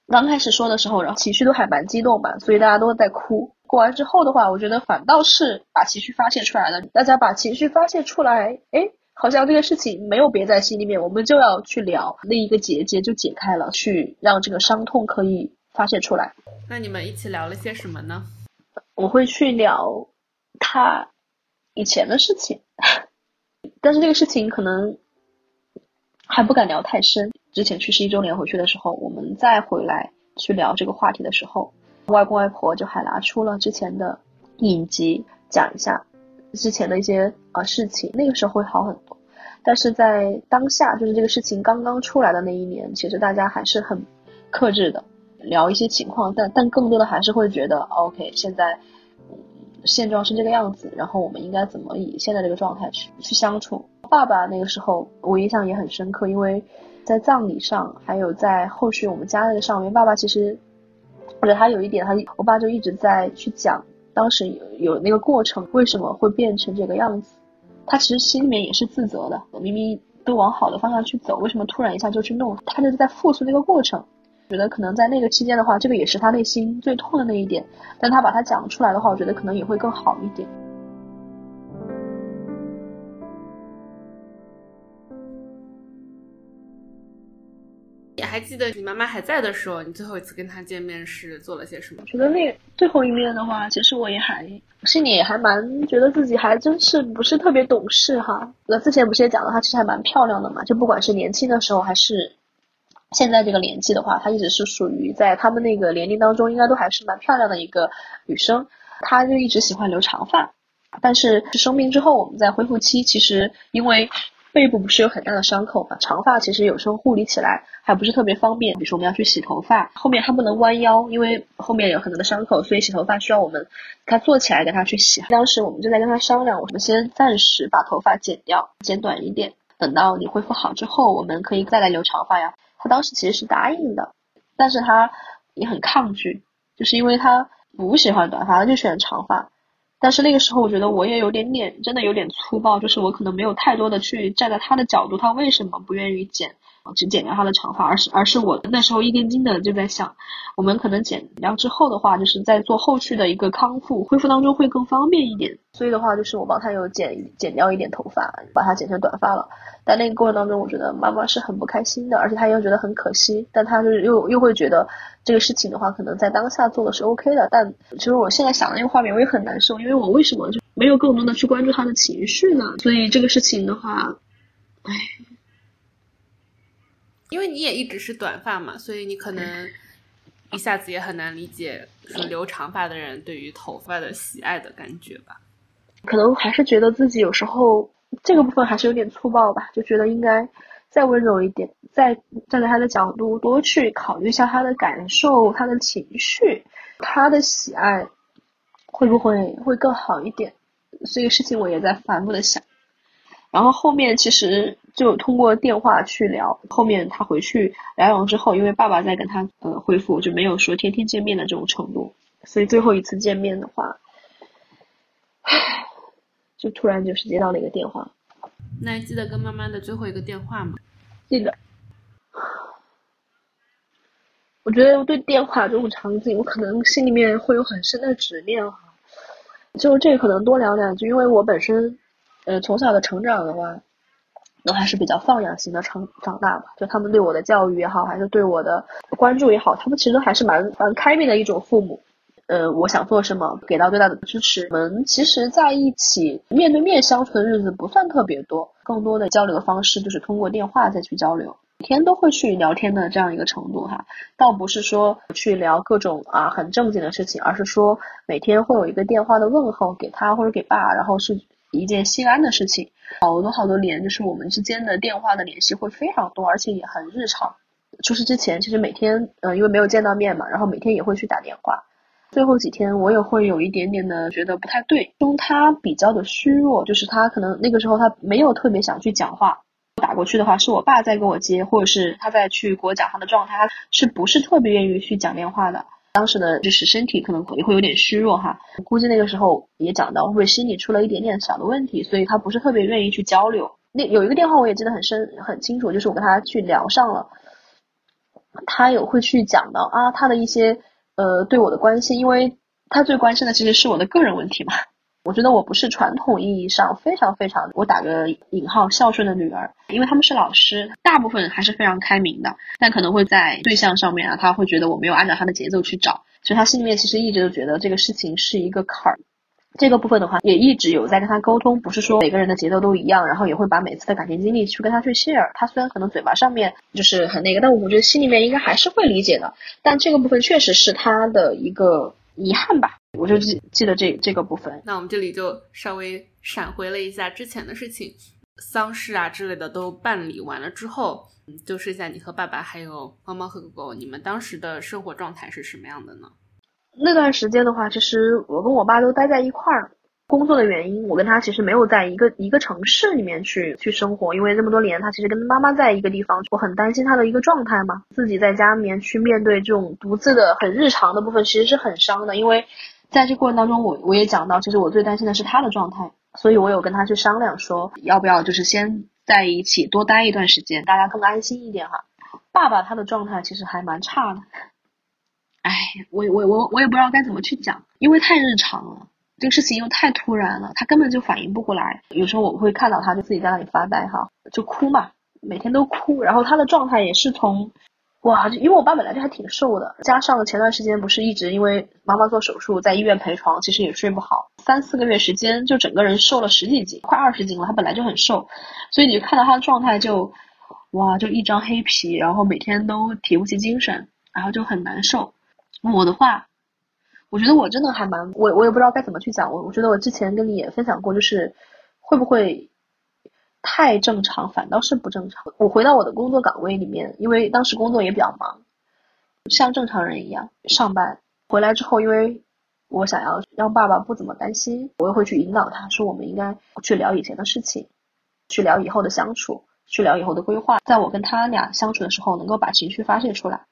刚开始说的时候，然后情绪都还蛮激动吧，所以大家都在哭。过完之后的话，我觉得反倒是把情绪发泄出来了。大家把情绪发泄出来，哎，好像这个事情没有憋在心里面，我们就要去聊，那一个结节就解开了，去让这个伤痛可以发泄出来。那你们一起聊了些什么呢？我会去聊他以前的事情，但是这个事情可能还不敢聊太深。之前去十一周年回去的时候，我们再回来去聊这个话题的时候，外公外婆就还拿出了之前的影集讲一下之前的一些呃事情，那个时候会好很多。但是在当下，就是这个事情刚刚出来的那一年，其实大家还是很克制的聊一些情况，但但更多的还是会觉得，OK，现在现状是这个样子，然后我们应该怎么以现在这个状态去去相处。爸爸那个时候我印象也很深刻，因为。在葬礼上，还有在后续我们家那个上面，爸爸其实，者他有一点，他我爸就一直在去讲当时有有那个过程为什么会变成这个样子，他其实心里面也是自责的，明明都往好的方向去走，为什么突然一下就去弄？他就是在复述那个过程，觉得可能在那个期间的话，这个也是他内心最痛的那一点，但他把它讲出来的话，我觉得可能也会更好一点。还记得你妈妈还在的时候，你最后一次跟她见面是做了些什么？觉得那最后一面的话，其实我也还心里还蛮觉得自己还真是不是特别懂事哈。那之前不是也讲了，她其实还蛮漂亮的嘛，就不管是年轻的时候还是现在这个年纪的话，她一直是属于在他们那个年龄当中应该都还是蛮漂亮的一个女生。她就一直喜欢留长发，但是生病之后，我们在恢复期，其实因为背部不是有很大的伤口嘛，长发其实有时候护理起来还不是特别方便。比如说我们要去洗头发，后面还不能弯腰，因为后面有很多的伤口，所以洗头发需要我们他坐起来给他去洗。当时我们就在跟他商量，我们先暂时把头发剪掉，剪短一点，等到你恢复好之后，我们可以再来留长发呀。他当时其实是答应的，但是他也很抗拒，就是因为他不喜欢短发，他就喜欢长发。但是那个时候，我觉得我也有点点，真的有点粗暴，就是我可能没有太多的去站在他的角度，他为什么不愿意剪，只剪掉他的长发，而是而是我那时候一根筋的就在想，我们可能剪掉之后的话，就是在做后续的一个康复恢复当中会更方便一点。所以的话，就是我帮他有剪剪掉一点头发，把它剪成短发了。但那个过程当中，我觉得妈妈是很不开心的，而且她又觉得很可惜，但她就是又又会觉得这个事情的话，可能在当下做的是 OK 的。但其实我现在想那个画面，我也很难受，因为我为什么就没有更多的去关注他的情绪呢？所以这个事情的话，唉，因为你也一直是短发嘛，所以你可能一下子也很难理解说留长发的人对于头发的喜爱的感觉吧？可能还是觉得自己有时候。这个部分还是有点粗暴吧，就觉得应该再温柔一点，再站在他的角度多去考虑一下他的感受、他的情绪、他的喜爱，会不会会更好一点？这个事情我也在反复的想。然后后面其实就通过电话去聊，后面他回去疗养之后，因为爸爸在跟他呃恢复，就没有说天天见面的这种程度，所以最后一次见面的话，唉。就突然就是接到了一个电话，那还记得跟妈妈的最后一个电话吗？记得。我觉得对电话这种场景，我可能心里面会有很深的执念哈。就这可能多聊两句，因为我本身，呃，从小的成长的话，都还是比较放养型的长长大吧。就他们对我的教育也好，还是对我的关注也好，他们其实都还是蛮蛮开明的一种父母。呃，我想做什么，给到最大的支持。我们其实在一起面对面相处的日子不算特别多，更多的交流的方式就是通过电话再去交流，每天都会去聊天的这样一个程度哈。倒不是说去聊各种啊很正经的事情，而是说每天会有一个电话的问候给他或者给爸，然后是一件心安的事情。好多好多年，就是我们之间的电话的联系会非常多，而且也很日常。出事之前，其实每天呃因为没有见到面嘛，然后每天也会去打电话。最后几天，我也会有一点点的觉得不太对。中他比较的虚弱，就是他可能那个时候他没有特别想去讲话。打过去的话，是我爸在给我接，或者是他在去给我讲他的状态，他是不是特别愿意去讲电话的？当时呢就是身体可能也会有点虚弱哈。估计那个时候也讲到，会不会心里出了一点点小的问题，所以他不是特别愿意去交流。那有一个电话我也记得很深很清楚，就是我跟他去聊上了，他有会去讲到啊他的一些。呃，对我的关心，因为他最关心的其实是我的个人问题嘛。我觉得我不是传统意义上非常非常，我打个引号孝顺的女儿，因为他们是老师，大部分还是非常开明的，但可能会在对象上面啊，他会觉得我没有按照他的节奏去找，所以他心里面其实一直都觉得这个事情是一个坎儿。这个部分的话，也一直有在跟他沟通，不是说每个人的节奏都一样，然后也会把每次的感情经历去跟他去 share。他虽然可能嘴巴上面就是很那个，但我觉得心里面应该还是会理解的。但这个部分确实是他的一个遗憾吧，我就记记得这这个部分。那我们这里就稍微闪回了一下之前的事情，丧事啊之类的都办理完了之后，就剩下你和爸爸还有猫猫和狗狗，你们当时的生活状态是什么样的呢？那段时间的话，其实我跟我爸都待在一块儿，工作的原因，我跟他其实没有在一个一个城市里面去去生活，因为这么多年他其实跟妈妈在一个地方，我很担心他的一个状态嘛，自己在家里面去面对这种独自的很日常的部分，其实是很伤的，因为在这过程当中，我我也讲到，其实我最担心的是他的状态，所以我有跟他去商量说，要不要就是先在一起多待一段时间，大家更安心一点哈。爸爸他的状态其实还蛮差的。哎，我我我我也不知道该怎么去讲，因为太日常了，这个事情又太突然了，他根本就反应不过来。有时候我会看到他就自己在那里发呆哈，就哭嘛，每天都哭。然后他的状态也是从，哇，就因为我爸本来就还挺瘦的，加上前段时间不是一直因为妈妈做手术在医院陪床，其实也睡不好，三四个月时间就整个人瘦了十几斤，快二十斤了。他本来就很瘦，所以你就看到他的状态就，哇，就一张黑皮，然后每天都提不起精神，然后就很难受。我的话，我觉得我真的还蛮我我也不知道该怎么去讲。我我觉得我之前跟你也分享过，就是会不会太正常，反倒是不正常。我回到我的工作岗位里面，因为当时工作也比较忙，像正常人一样上班。回来之后，因为我想要让爸爸不怎么担心，我也会去引导他说，我们应该去聊以前的事情，去聊以后的相处，去聊以后的规划。在我跟他俩相处的时候，能够把情绪发泄出来。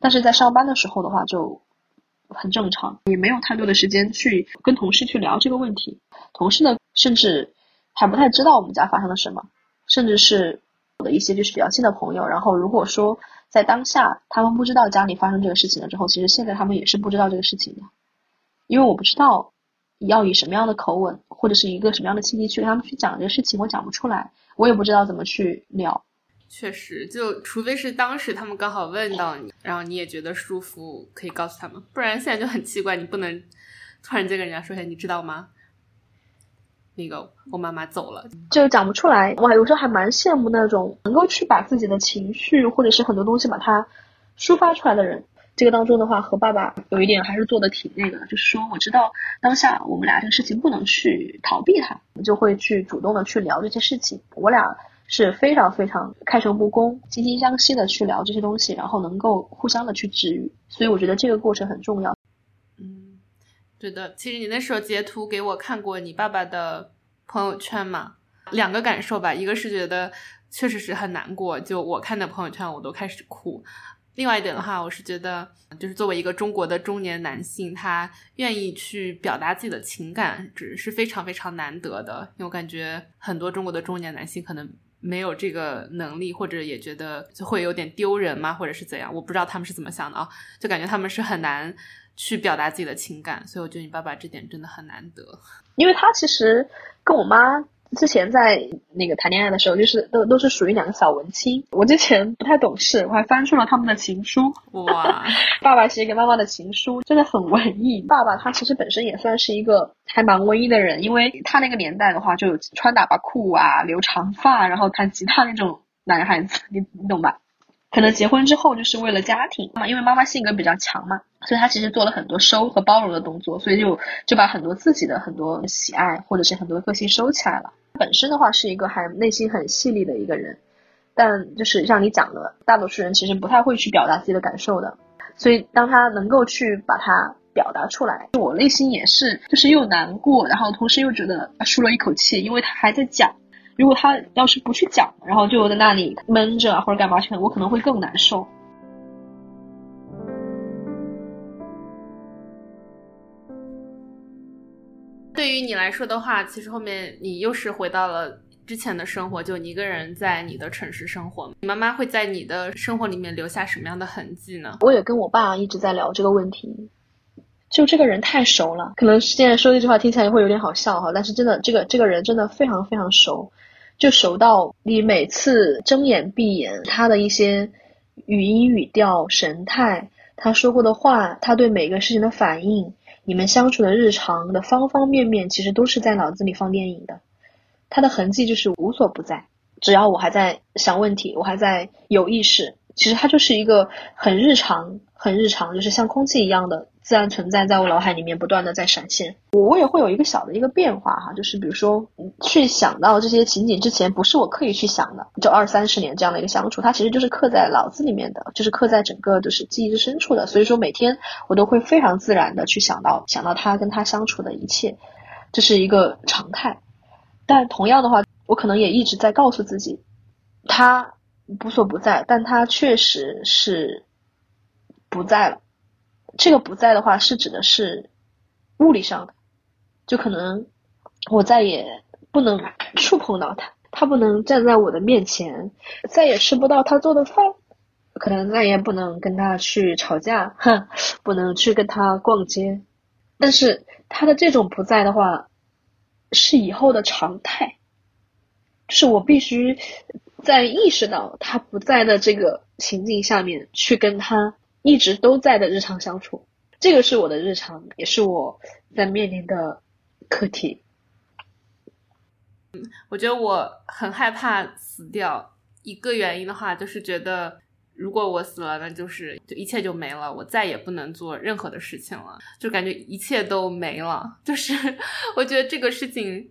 但是在上班的时候的话，就很正常，也没有太多的时间去跟同事去聊这个问题。同事呢，甚至还不太知道我们家发生了什么，甚至是我的一些就是比较亲的朋友。然后如果说在当下他们不知道家里发生这个事情了之后，其实现在他们也是不知道这个事情的。因为我不知道要以什么样的口吻，或者是一个什么样的契机去跟他们去讲这个事情，我讲不出来，我也不知道怎么去聊。确实，就除非是当时他们刚好问到你，然后你也觉得舒服，可以告诉他们，不然现在就很奇怪，你不能突然间跟人家说一下，你知道吗？那个我妈妈走了，就讲不出来。我有时候还蛮羡慕那种能够去把自己的情绪或者是很多东西把它抒发出来的人。这个当中的话，和爸爸有一点还是做的挺那个的，就是说我知道当下我们俩这个事情不能去逃避它，我就会去主动的去聊这些事情。我俩是非常非常开诚布公、惺惺相惜的去聊这些东西，然后能够互相的去治愈。所以我觉得这个过程很重要。嗯，对的。其实你那时候截图给我看过你爸爸的朋友圈嘛，两个感受吧，一个是觉得确实是很难过，就我看的朋友圈我都开始哭。另外一点的话，我是觉得，就是作为一个中国的中年男性，他愿意去表达自己的情感，只是非常非常难得的。因为我感觉很多中国的中年男性可能没有这个能力，或者也觉得就会有点丢人吗，或者是怎样，我不知道他们是怎么想的啊，就感觉他们是很难去表达自己的情感。所以我觉得你爸爸这点真的很难得，因为他其实跟我妈。之前在那个谈恋爱的时候，就是都都是属于两个小文青。我之前不太懂事，我还翻出了他们的情书。哇，爸爸写给妈妈的情书真的很文艺。爸爸他其实本身也算是一个还蛮文艺的人，因为他那个年代的话，就有穿喇叭裤啊、留长发，然后弹吉他那种男孩子，你你懂吧？可能结婚之后就是为了家庭嘛，因为妈妈性格比较强嘛，所以她其实做了很多收和包容的动作，所以就就把很多自己的很多喜爱或者是很多个性收起来了。本身的话是一个还内心很细腻的一个人，但就是像你讲的，大多数人其实不太会去表达自己的感受的，所以当他能够去把它表达出来，我内心也是就是又难过，然后同时又觉得舒了一口气，因为他还在讲。如果他要是不去讲，然后就在那里闷着或者干嘛去，我可能会更难受。对于你来说的话，其实后面你又是回到了之前的生活，就你一个人在你的城市生活。你妈妈会在你的生活里面留下什么样的痕迹呢？我也跟我爸一直在聊这个问题。就这个人太熟了，可能现在说这句话听起来会有点好笑哈，但是真的，这个这个人真的非常非常熟。就熟到你每次睁眼闭眼，他的一些语音语调、神态，他说过的话，他对每个事情的反应，你们相处的日常的方方面面，其实都是在脑子里放电影的。他的痕迹就是无所不在。只要我还在想问题，我还在有意识，其实他就是一个很日常、很日常，就是像空气一样的。自然存在在我脑海里面，不断的在闪现。我我也会有一个小的一个变化哈，就是比如说去想到这些情景之前，不是我刻意去想的。就二三十年这样的一个相处，它其实就是刻在脑子里面的，就是刻在整个就是记忆之深处的。所以说每天我都会非常自然的去想到想到他跟他相处的一切，这是一个常态。但同样的话，我可能也一直在告诉自己，他无所不在，但他确实是不在了。这个不在的话，是指的是物理上的，就可能我再也不能触碰到他，他不能站在我的面前，再也吃不到他做的饭，可能再也不能跟他去吵架，哼，不能去跟他逛街。但是他的这种不在的话，是以后的常态，就是我必须在意识到他不在的这个情境下面去跟他。一直都在的日常相处，这个是我的日常，也是我在面临的课题。嗯我觉得我很害怕死掉，一个原因的话就是觉得如果我死了，那就是就一切就没了，我再也不能做任何的事情了，就感觉一切都没了。就是 我觉得这个事情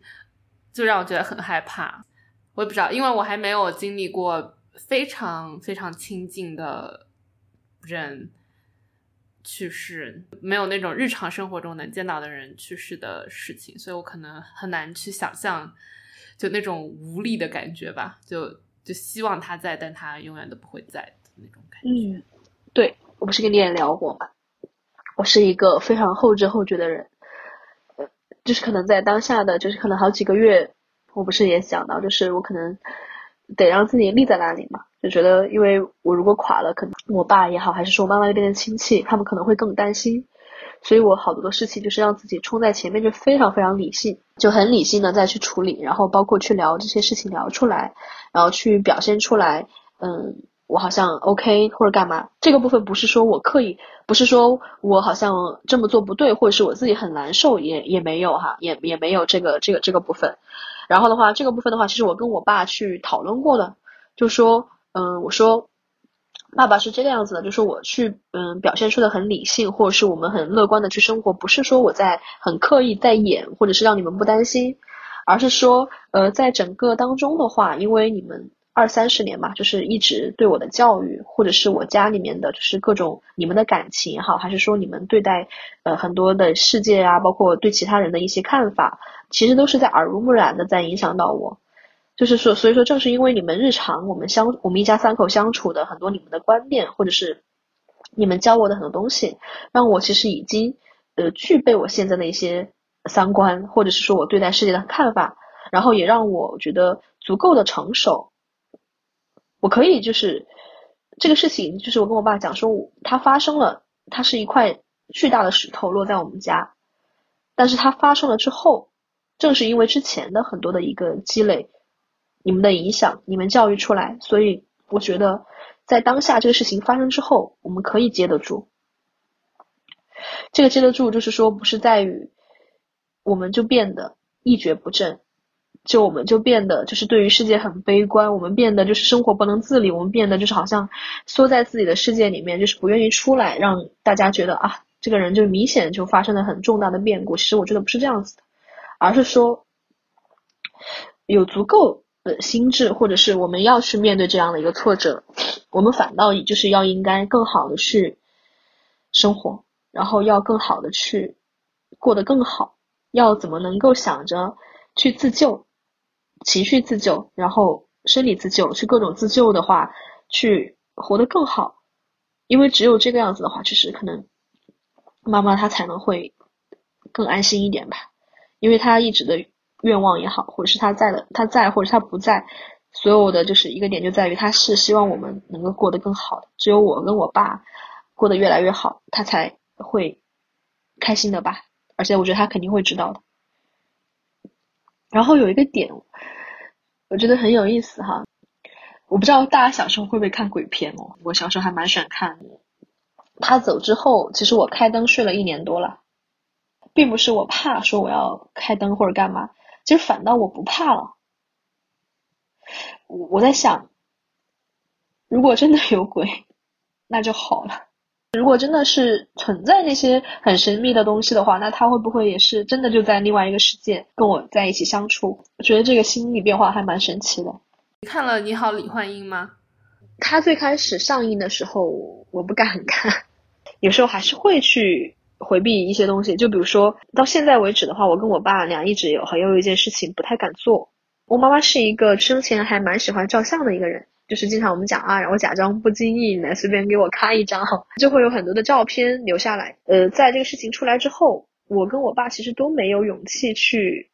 就让我觉得很害怕。我也不知道，因为我还没有经历过非常非常亲近的人去世，没有那种日常生活中能见到的人去世的事情，所以我可能很难去想象就那种无力的感觉吧。就就希望他在，但他永远都不会在的那种感觉。嗯，对我不是跟你也聊过吗？我是一个非常后知后觉的人，呃，就是可能在当下的，就是可能好几个月，我不是也想到，就是我可能得让自己立在那里嘛，就觉得，因为我如果垮了，可能我爸也好，还是说我妈妈那边的亲戚，他们可能会更担心，所以我好多的事情就是让自己冲在前面，就非常非常理性，就很理性的再去处理，然后包括去聊这些事情聊出来。然后去表现出来，嗯，我好像 OK 或者干嘛？这个部分不是说我刻意，不是说我好像这么做不对，或者是我自己很难受，也也没有哈，也也没有这个这个这个部分。然后的话，这个部分的话，其实我跟我爸去讨论过的，就说，嗯，我说，爸爸是这个样子的，就是我去，嗯，表现出的很理性，或者是我们很乐观的去生活，不是说我在很刻意在演，或者是让你们不担心。而是说，呃，在整个当中的话，因为你们二三十年吧，就是一直对我的教育，或者是我家里面的，就是各种你们的感情也好，还是说你们对待呃很多的世界啊，包括对其他人的一些看法，其实都是在耳濡目染的在影响到我。就是说，所以说正是因为你们日常我们相我们一家三口相处的很多你们的观念，或者是你们教我的很多东西，让我其实已经呃具备我现在的一些。三观，或者是说我对待世界的看法，然后也让我觉得足够的成熟。我可以就是这个事情，就是我跟我爸讲说，它发生了，它是一块巨大的石头落在我们家，但是它发生了之后，正是因为之前的很多的一个积累，你们的影响，你们教育出来，所以我觉得在当下这个事情发生之后，我们可以接得住。这个接得住，就是说不是在于。我们就变得一蹶不振，就我们就变得就是对于世界很悲观，我们变得就是生活不能自理，我们变得就是好像缩在自己的世界里面，就是不愿意出来，让大家觉得啊，这个人就明显就发生了很重大的变故。其实我觉得不是这样子的，而是说有足够的心智，或者是我们要去面对这样的一个挫折，我们反倒就是要应该更好的去生活，然后要更好的去过得更好。要怎么能够想着去自救，情绪自救，然后生理自救，去各种自救的话，去活得更好。因为只有这个样子的话，就是可能妈妈她才能会更安心一点吧。因为她一直的愿望也好，或者是她在的，她在或者她不在，所有的就是一个点就在于她是希望我们能够过得更好的。只有我跟我爸过得越来越好，她才会开心的吧。而且我觉得他肯定会知道的。然后有一个点，我觉得很有意思哈。我不知道大家小时候会不会看鬼片哦？我小时候还蛮喜欢看的。他走之后，其实我开灯睡了一年多了，并不是我怕说我要开灯或者干嘛，其实反倒我不怕了。我我在想，如果真的有鬼，那就好了。如果真的是存在那些很神秘的东西的话，那他会不会也是真的就在另外一个世界跟我在一起相处？我觉得这个心理变化还蛮神奇的。你看了《你好，李焕英》吗？他最开始上映的时候我不敢看，有时候还是会去回避一些东西。就比如说到现在为止的话，我跟我爸俩一直有还有一件事情不太敢做。我妈妈是一个生前还蛮喜欢照相的一个人。就是经常我们讲啊，然后假装不经意来随便给我咔一张，就会有很多的照片留下来。呃，在这个事情出来之后，我跟我爸其实都没有勇气去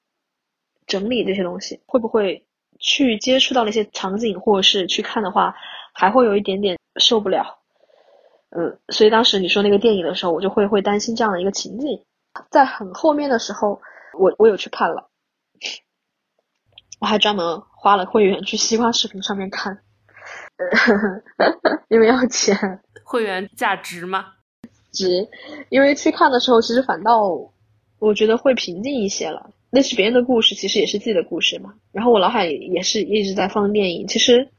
整理这些东西。会不会去接触到那些场景，或者是去看的话，还会有一点点受不了。嗯，所以当时你说那个电影的时候，我就会会担心这样的一个情景。在很后面的时候，我我有去看了，我还专门花了会员去西瓜视频上面看。因为要钱，会员价值吗？值，因为去看的时候，其实反倒我觉得会平静一些了。那是别人的故事，其实也是自己的故事嘛。然后我脑海里也是一直在放电影。其实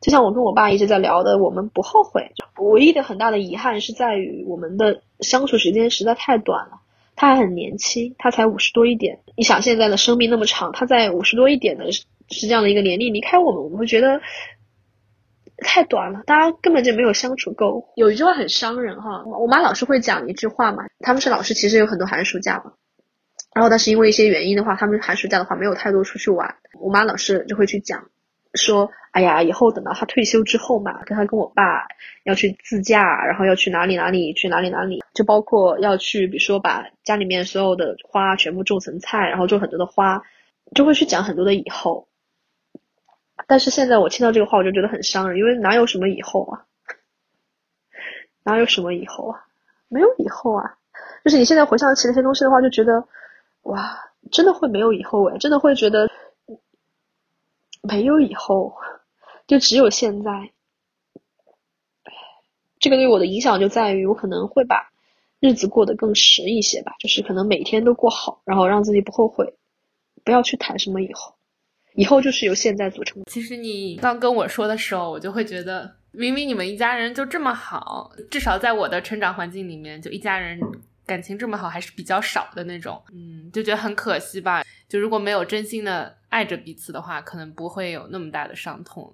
就像我跟我爸一直在聊的，我们不后悔。唯一的很大的遗憾是在于我们的相处时间实在太短了。他还很年轻，他才五十多一点。你想现在的生命那么长，他在五十多一点的是这样的一个年龄离开我们，我们会觉得太短了。大家根本就没有相处够。有一句话很伤人哈，我妈老是会讲一句话嘛。他们是老师，其实有很多寒暑假嘛。然后但是因为一些原因的话，他们寒暑假的话没有太多出去玩。我妈老是就会去讲。说，哎呀，以后等到他退休之后嘛，跟他跟我爸要去自驾，然后要去哪里哪里，去哪里哪里，就包括要去，比如说把家里面所有的花全部种成菜，然后种很多的花，就会去讲很多的以后。但是现在我听到这个话，我就觉得很伤人，因为哪有什么以后啊？哪有什么以后啊？没有以后啊！就是你现在回想起那些东西的话，就觉得，哇，真的会没有以后哎，真的会觉得。没有以后，就只有现在。这个对我的影响就在于，我可能会把日子过得更实一些吧，就是可能每天都过好，然后让自己不后悔，不要去谈什么以后，以后就是由现在组成。其实你刚跟我说的时候，我就会觉得，明明你们一家人就这么好，至少在我的成长环境里面，就一家人。感情这么好还是比较少的那种，嗯，就觉得很可惜吧。就如果没有真心的爱着彼此的话，可能不会有那么大的伤痛。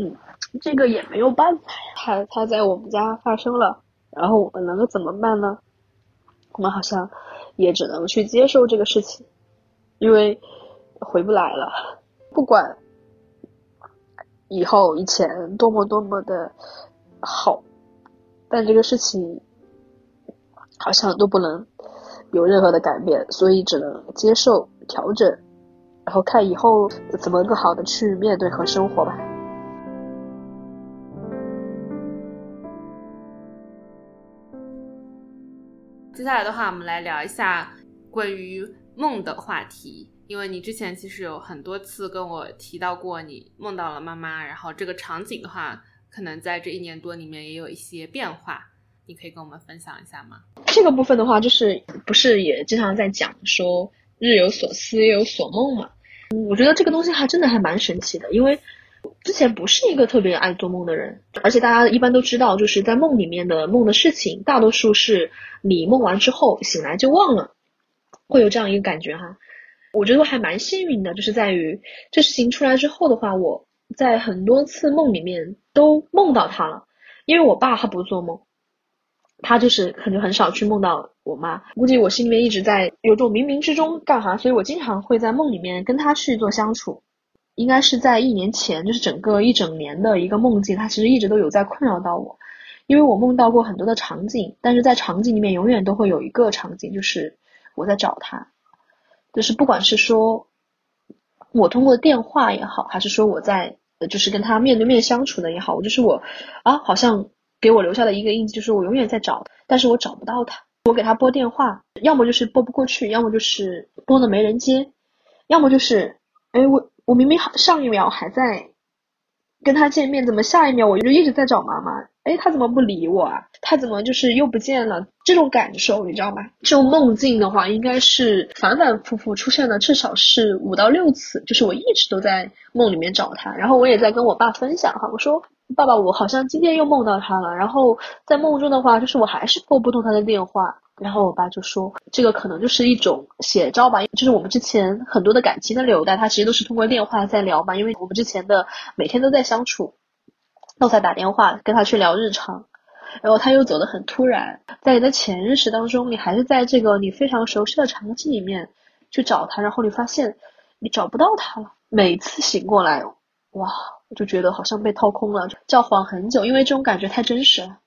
嗯，这个也没有办法呀，他他在我们家发生了，然后我们能够怎么办呢？我们好像也只能去接受这个事情，因为回不来了。不管以后以前多么多么的好，但这个事情。好像都不能有任何的改变，所以只能接受调整，然后看以后怎么更好的去面对和生活吧。接下来的话，我们来聊一下关于梦的话题，因为你之前其实有很多次跟我提到过，你梦到了妈妈，然后这个场景的话，可能在这一年多里面也有一些变化。你可以跟我们分享一下吗？这个部分的话，就是不是也经常在讲说日有所思，夜有所梦嘛？我觉得这个东西还真的还蛮神奇的，因为之前不是一个特别爱做梦的人，而且大家一般都知道，就是在梦里面的梦的事情，大多数是你梦完之后醒来就忘了，会有这样一个感觉哈。我觉得我还蛮幸运的，就是在于这事情出来之后的话，我在很多次梦里面都梦到他了，因为我爸他不做梦。他就是可能很少去梦到我妈，估计我心里面一直在有种冥冥之中干哈，所以我经常会在梦里面跟他去做相处。应该是在一年前，就是整个一整年的一个梦境，他其实一直都有在困扰到我，因为我梦到过很多的场景，但是在场景里面永远都会有一个场景，就是我在找他，就是不管是说我通过电话也好，还是说我在就是跟他面对面相处的也好，我就是我啊，好像。给我留下的一个印记就是我永远在找，但是我找不到他。我给他拨电话，要么就是拨不过去，要么就是拨了没人接，要么就是，哎，我我明明上一秒还在跟他见面，怎么下一秒我就一直在找妈妈？哎，他怎么不理我啊？他怎么就是又不见了？这种感受你知道吗？这种梦境的话，应该是反反复复出现了至少是五到六次，就是我一直都在梦里面找他，然后我也在跟我爸分享哈，我说。爸爸，我好像今天又梦到他了。然后在梦中的话，就是我还是拨不通他的电话。然后我爸就说，这个可能就是一种写照吧，就是我们之前很多的感情的纽带，他其实都是通过电话在聊嘛。因为我们之前的每天都在相处，都在打电话跟他去聊日常。然后他又走得很突然，在你的潜意识当中，你还是在这个你非常熟悉的场景里面去找他，然后你发现你找不到他了。每次醒过来，哇！我就觉得好像被掏空了，叫缓很久，因为这种感觉太真实了，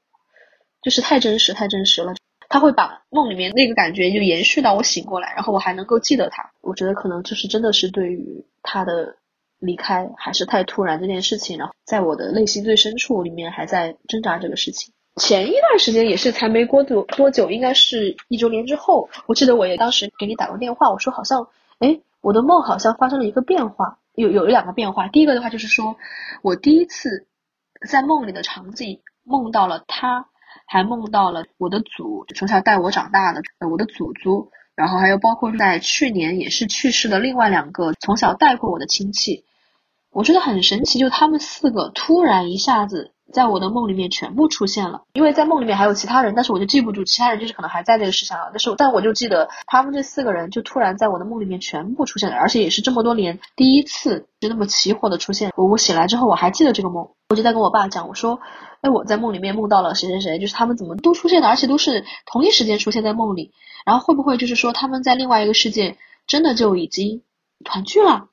就是太真实、太真实了。他会把梦里面那个感觉就延续到我醒过来，然后我还能够记得他。我觉得可能就是真的是对于他的离开还是太突然这件事情，然后在我的内心最深处里面还在挣扎这个事情。前一段时间也是才没过多多久，应该是一周年之后，我记得我也当时给你打过电话，我说好像，哎，我的梦好像发生了一个变化。有有两个变化，第一个的话就是说，我第一次在梦里的场景梦到了他，还梦到了我的祖从小带我长大的我的祖祖，然后还有包括在去年也是去世的另外两个从小带过我的亲戚，我觉得很神奇，就他们四个突然一下子在我的梦里面全部出现了。因为在梦里面还有其他人，但是我就记不住其他人，就是可能还在这个世上了。但是但我就记得他们这四个人就突然在我的梦里面全部出现了，而且也是这么多年第一次就那么齐活的出现。我我醒来之后我还记得这个梦，我就在跟我爸讲，我说，哎，我在梦里面梦到了谁谁谁，就是他们怎么都出现了，而且都是同一时间出现在梦里。然后会不会就是说他们在另外一个世界真的就已经团聚了？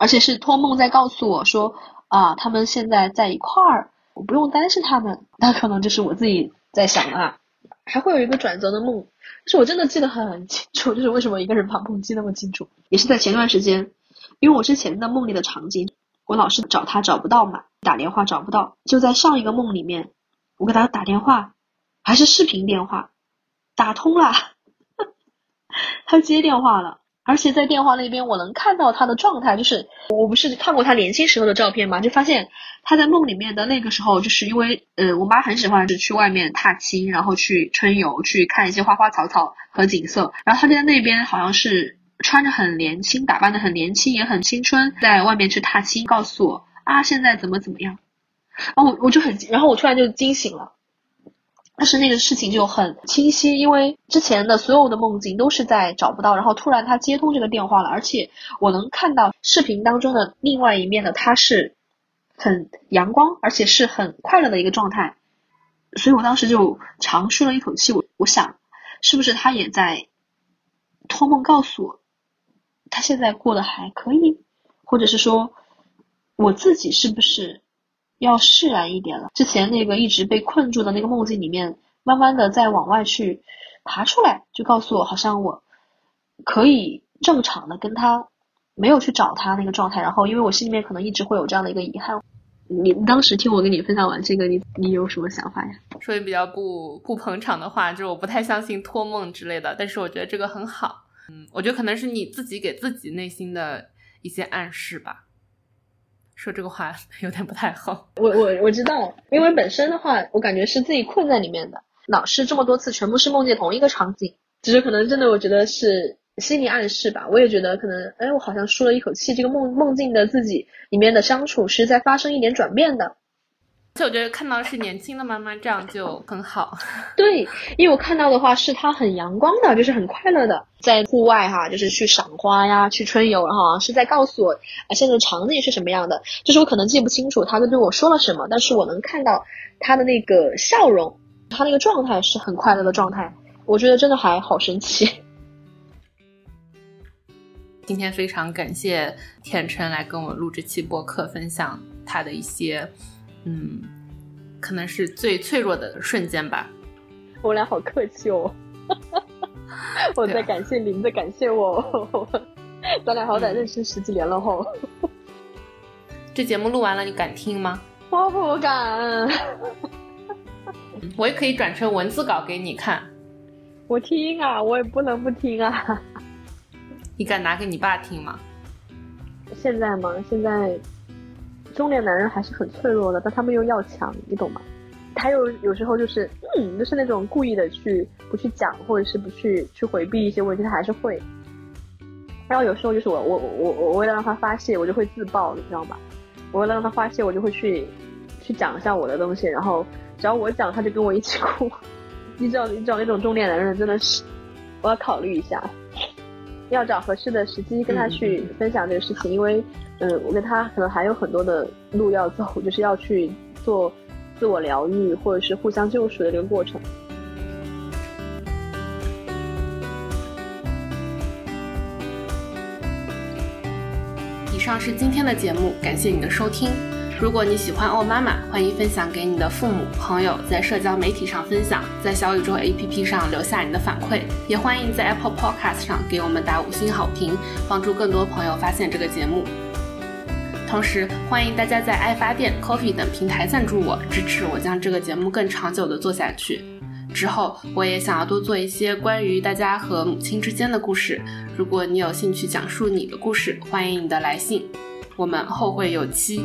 而且是托梦在告诉我说啊，他们现在在一块儿，我不用担心他们。那可能就是我自己在想啊。还会有一个转折的梦，是我真的记得很清楚，就是为什么一个人把梦记那么清楚，也是在前段时间，因为我之前的梦里的场景，我老是找他找不到嘛，打电话找不到，就在上一个梦里面，我给他打电话，还是视频电话，打通了，他接电话了。而且在电话那边，我能看到他的状态，就是我不是看过他年轻时候的照片嘛，就发现他在梦里面的那个时候，就是因为呃，我妈很喜欢是去外面踏青，然后去春游，去看一些花花草草和景色，然后他在那边好像是穿着很年轻，打扮的很年轻，也很青春，在外面去踏青，告诉我啊，现在怎么怎么样，然后我我就很，然后我突然就惊醒了。但是那个事情就很清晰，因为之前的所有的梦境都是在找不到，然后突然他接通这个电话了，而且我能看到视频当中的另外一面的他是很阳光，而且是很快乐的一个状态，所以我当时就长舒了一口气。我我想，是不是他也在托梦告诉我，他现在过得还可以，或者是说我自己是不是？要释然一点了。之前那个一直被困住的那个梦境里面，慢慢的在往外去爬出来，就告诉我，好像我可以正常的跟他没有去找他那个状态。然后，因为我心里面可能一直会有这样的一个遗憾。你当时听我跟你分享完这个，你你有什么想法呀？说句比较不不捧场的话，就是我不太相信托梦之类的，但是我觉得这个很好。嗯，我觉得可能是你自己给自己内心的一些暗示吧。说这个话有点不太好。我我我知道，因为本身的话，我感觉是自己困在里面的，老是这么多次全部是梦见同一个场景，只是可能真的我觉得是心理暗示吧。我也觉得可能，哎，我好像舒了一口气，这个梦梦境的自己里面的相处是在发生一点转变的。就我觉得看到是年轻的妈妈，这样就很好。对，因为我看到的话是她很阳光的，就是很快乐的，在户外哈，就是去赏花呀，去春游，然后是在告诉我啊，现在的场景是什么样的。就是我可能记不清楚她都对我说了什么，但是我能看到她的那个笑容，她那个状态是很快乐的状态。我觉得真的还好神奇。今天非常感谢天辰来跟我录这期播客，分享他的一些。嗯，可能是最脆弱的瞬间吧。我俩好客气哦，我在感谢您，在感谢我，咱俩好歹认识十几年了吼。这节目录完了，你敢听吗？我不敢。我也可以转成文字稿给你看。我听啊，我也不能不听啊。你敢拿给你爸听吗？现在吗？现在。中年男人还是很脆弱的，但他们又要强，你懂吗？他又有时候就是，嗯，就是那种故意的去不去讲，或者是不去去回避一些问题，他还是会。然后有时候就是我我我我为了让他发泄，我就会自爆，你知道吗？我为了让他发泄，我就会去去讲一下我的东西，然后只要我讲，他就跟我一起哭。你知道你找那种中年男人真的是，我要考虑一下，要找合适的时机跟他去分享这个事情，因为。嗯，我跟他可能还有很多的路要走，就是要去做自我疗愈或者是互相救赎的这个过程。以上是今天的节目，感谢你的收听。如果你喜欢哦妈妈，欢迎分享给你的父母、朋友，在社交媒体上分享，在小宇宙 APP 上留下你的反馈，也欢迎在 Apple Podcast 上给我们打五星好评，帮助更多朋友发现这个节目。同时，欢迎大家在爱发电、Coffee 等平台赞助我，支持我将这个节目更长久的做下去。之后，我也想要多做一些关于大家和母亲之间的故事。如果你有兴趣讲述你的故事，欢迎你的来信，我们后会有期。